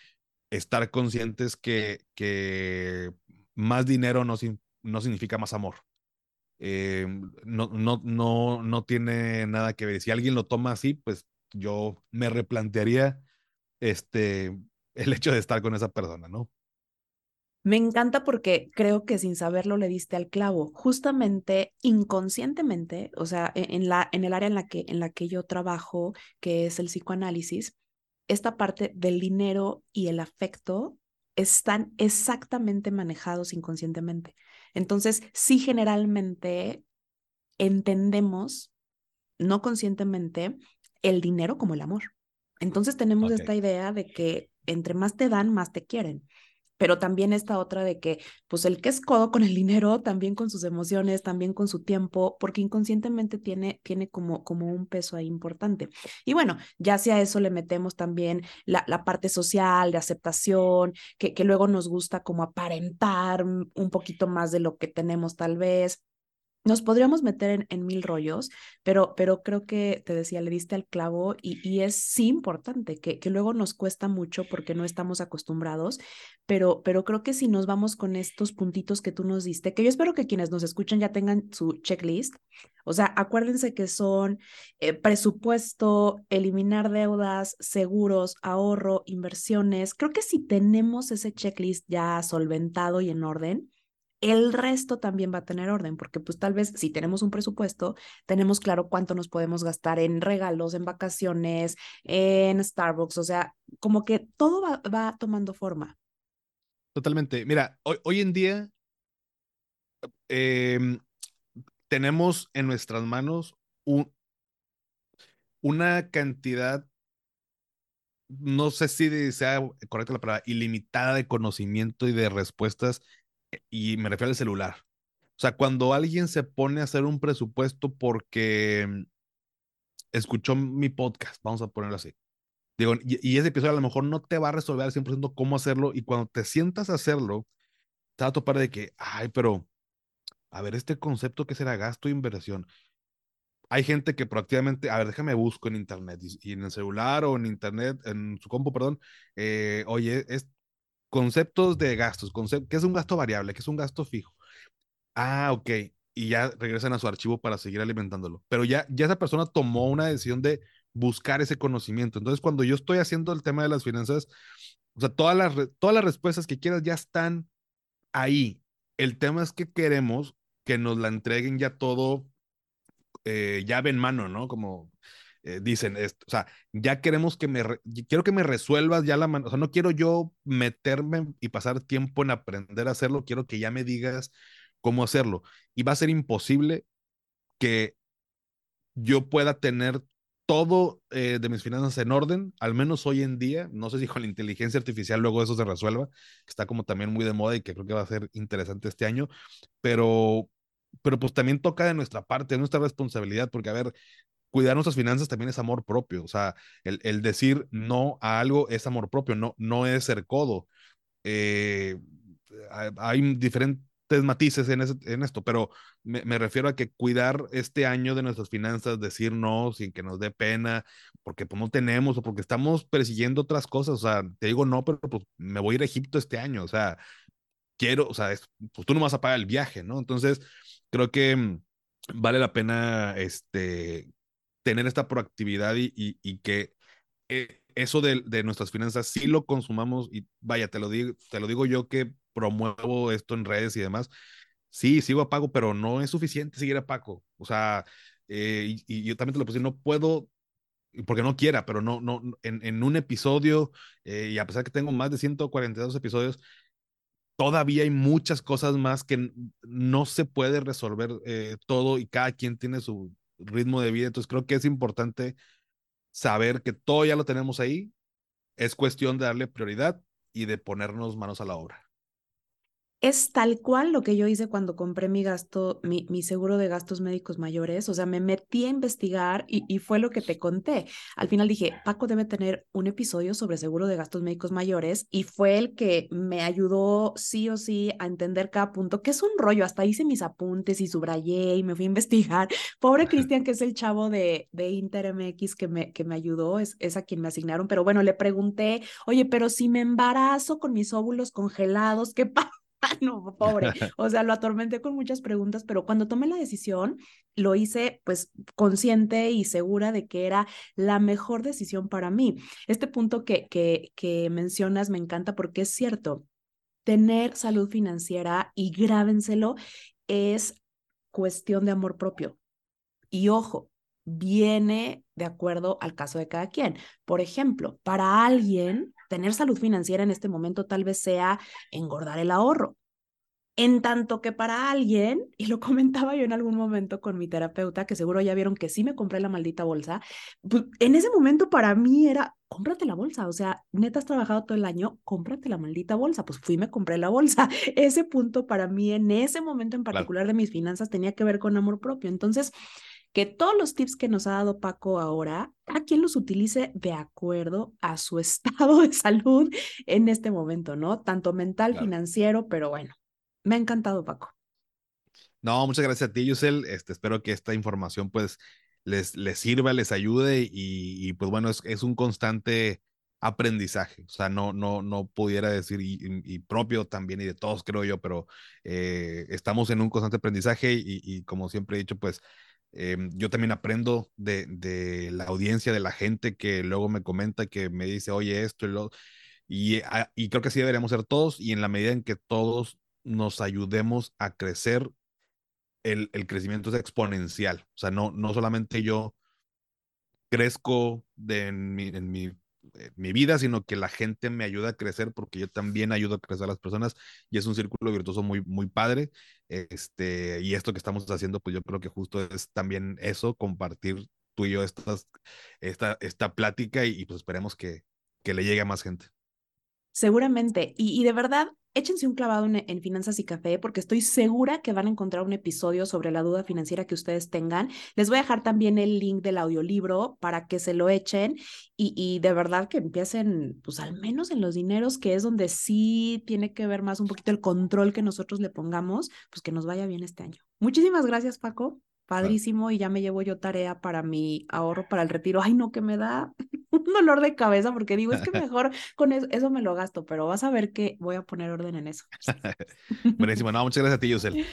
estar conscientes que, que más dinero no, no significa más amor. eh, no, no, no, no tiene nada que ver. Si alguien lo toma así, pues yo me replantearía este, el hecho de estar con esa persona, ¿no? Me encanta porque creo que sin saberlo le diste al clavo. Justamente inconscientemente, o sea, e, en, la, en el área en la, que, en la que yo trabajo, que es el psicoanálisis, esta parte del dinero y el afecto están exactamente manejados inconscientemente. Entonces, sí generalmente entendemos, no conscientemente, el dinero como el amor. Entonces tenemos esta idea de que entre más te dan, más te quieren pero también esta otra de que, pues el que es codo con el dinero, también con sus emociones, también con su tiempo, porque inconscientemente tiene, tiene como, como un peso ahí importante. Y bueno, ya si a eso le metemos también la, la parte social, de aceptación, que, que luego nos gusta como aparentar un poquito más de lo que tenemos tal vez nos podríamos meter en, mil rollos, pero, pero creo que te decía, le diste al clavo y, es sí importante, que, que, luego nos cuesta mucho porque no estamos acostumbrados, pero, pero creo que si nos vamos con estos puntitos que tú nos diste, que yo espero que quienes nos escuchan ya tengan su checklist, o sea, acuérdense que son eh, presupuesto, eliminar deudas, seguros, ahorro, inversiones, creo que si tenemos ese checklist ya solventado y en orden, el resto también va a tener orden, porque pues tal vez si tenemos un presupuesto, tenemos claro cuánto nos podemos gastar en regalos, en vacaciones, en Starbucks, o sea, como que todo va, tomando forma. Totalmente. Mira, hoy, en día em, tenemos en nuestras manos un, una cantidad, no sé si sea correcta la palabra, ilimitada de conocimiento y de respuestas y me refiero al celular. O sea, cuando alguien se pone a hacer un presupuesto porque mm, escuchó mi podcast, vamos a ponerlo así. Digo, y, ese episodio a lo mejor no te va a resolver al 100% cómo hacerlo y cuando te sientas a hacerlo, te va a topar de que, ay, pero, a ver, este concepto que será gasto e inversión. Hay gente que proactivamente, a ver, déjame busco en internet y, en el celular o en internet, en su compu, perdón, eh, oye, es, conceptos de gastos, concept, ¿qué es un gasto variable? ¿Qué es un gasto fijo? Ah, ok. Y ya regresan a su archivo para seguir alimentándolo. Pero ya, ya esa persona tomó una decisión de buscar ese conocimiento. Entonces, cuando yo estoy haciendo el tema de las finanzas, o sea, todas las, todas las respuestas que quieras ya están ahí. El tema es que queremos que nos la entreguen ya todo eh, llave en mano, ¿no? Como eh, dicen esto, o sea, ya queremos que me, quiero que me resuelvas ya la mano, o sea, no quiero yo meterme y pasar tiempo en aprender a hacerlo, quiero que ya me digas cómo hacerlo. Y va a ser imposible que yo pueda tener todo eh, de mis finanzas en orden, al menos hoy en día. No sé si con la inteligencia artificial luego eso se resuelva, que está como también muy de moda y que creo que va a ser interesante este año, pero, pero pues también toca de nuestra parte, de nuestra responsabilidad, porque a ver, cuidar nuestras finanzas también es amor propio. O sea, el, el decir no a algo es amor propio, no, no es ser codo. Eh, hay diferentes matices en, en esto, pero me, me, refiero a que cuidar este año de nuestras finanzas, decir no sin que nos dé pena, porque pues, no tenemos o porque estamos persiguiendo otras cosas. O sea, te digo no, pero pues, me voy a ir a Egipto este año. O sea, quiero, o sea, pues tú no vas a pagar el viaje, ¿no? Entonces, creo que mm, vale la pena este, tener esta proactividad y, y, que eh, eso de, de, nuestras finanzas sí lo consumamos y vaya, te lo, digo, te lo digo yo que promuevo esto en redes y demás. Sí, sigo a pago, pero no es suficiente seguir a Paco. O sea, eh, y, yo también te lo puse, no puedo, porque no quiera, pero no, no, en, en un episodio, eh, y a pesar que tengo más de 142 episodios, todavía hay muchas cosas más que no se puede resolver todo y cada quien tiene su, ritmo de vida. Entonces creo que es importante saber que todo ya lo tenemos ahí. Es cuestión de darle prioridad y de ponernos manos a la obra es tal cual lo que yo hice cuando compré mi gasto, mi, mi, seguro de gastos médicos mayores. O sea, me metí a investigar y, y, fue lo que te conté. Al final dije, Paco debe tener un episodio sobre seguro de gastos médicos mayores y fue el que me ayudó sí o sí a entender cada punto, que es un rollo. Hasta hice mis apuntes y subrayé y me fui a investigar. Pobre Cristian, que es el chavo de, de Inter MX que me, que me ayudó, es, es a quien me asignaron. Pero bueno, le pregunté, oye, pero si me embarazo con mis óvulos congelados, ¿qué pasa? No, pobre. O sea, lo atormenté con muchas preguntas, pero cuando tomé la decisión, lo hice pues consciente y segura de que era la mejor decisión para mí. Este punto que, que, que mencionas me encanta porque es cierto. Tener salud financiera y grábenselo es cuestión de amor propio. Y ojo, viene de acuerdo al caso de cada quien. Por ejemplo, para alguien, tener salud financiera en este momento tal vez sea engordar el ahorro. En tanto que para alguien, y lo comentaba yo en algún momento con mi terapeuta, que seguro ya vieron que sí me compré la maldita bolsa, pues en ese momento para mí era, cómprate la bolsa, o sea, neta has trabajado todo el año, cómprate la maldita bolsa, pues fui y me compré la bolsa. Ese punto para mí en ese momento en particular de mis finanzas tenía que ver con amor propio. Entonces, que todos los tips que nos ha dado Paco ahora, a quien los utilice de acuerdo a su estado de salud en este momento, ¿no? Tanto mental, financiero, pero bueno, me ha encantado, Paco. No, muchas gracias a ti, Yusel. Este, espero que esta información pues les, les sirva, les ayude y, pues bueno, es, es, un constante aprendizaje. O sea, no, no, no pudiera decir y, propio también y de todos creo yo, pero eh, estamos en un constante aprendizaje y, y como siempre he dicho, pues Em, yo también aprendo de, de, la audiencia, de la gente que luego me comenta, que me dice, oye, esto y lo... Ah, y creo que así deberíamos ser todos y en la medida en que todos nos ayudemos a crecer, el, el crecimiento es exponencial. O sea, no, no solamente yo crezco en, mi, en mi eh, mi vida, sino que la gente me ayuda a crecer porque yo también ayudo a crecer a las personas y es un círculo virtuoso muy, muy padre. Este, y esto que estamos haciendo, pues yo creo que justo es también eso, compartir tú y yo estas, esta, esta plática y, pues esperemos que, que le llegue a más gente. Seguramente. Y, y de verdad, échense un clavado en, Finanzas y Café porque estoy segura que van a encontrar un episodio sobre la duda financiera que ustedes tengan. Les voy a dejar también el link del audiolibro para que se lo echen y, y de verdad que empiecen, pues al menos en los dineros, que es donde sí tiene que ver más un poquito el control que nosotros le pongamos, pues que nos vaya bien este año. Muchísimas gracias, Paco padrísimo y ya me llevo yo tarea para mi ahorro para el retiro. Ay, no, que me da un dolor de cabeza porque digo, es que mejor con eso, eso me lo gasto, pero vas a ver que voy a poner orden en eso. Buenísimo, no, muchas gracias a ti, Yusel.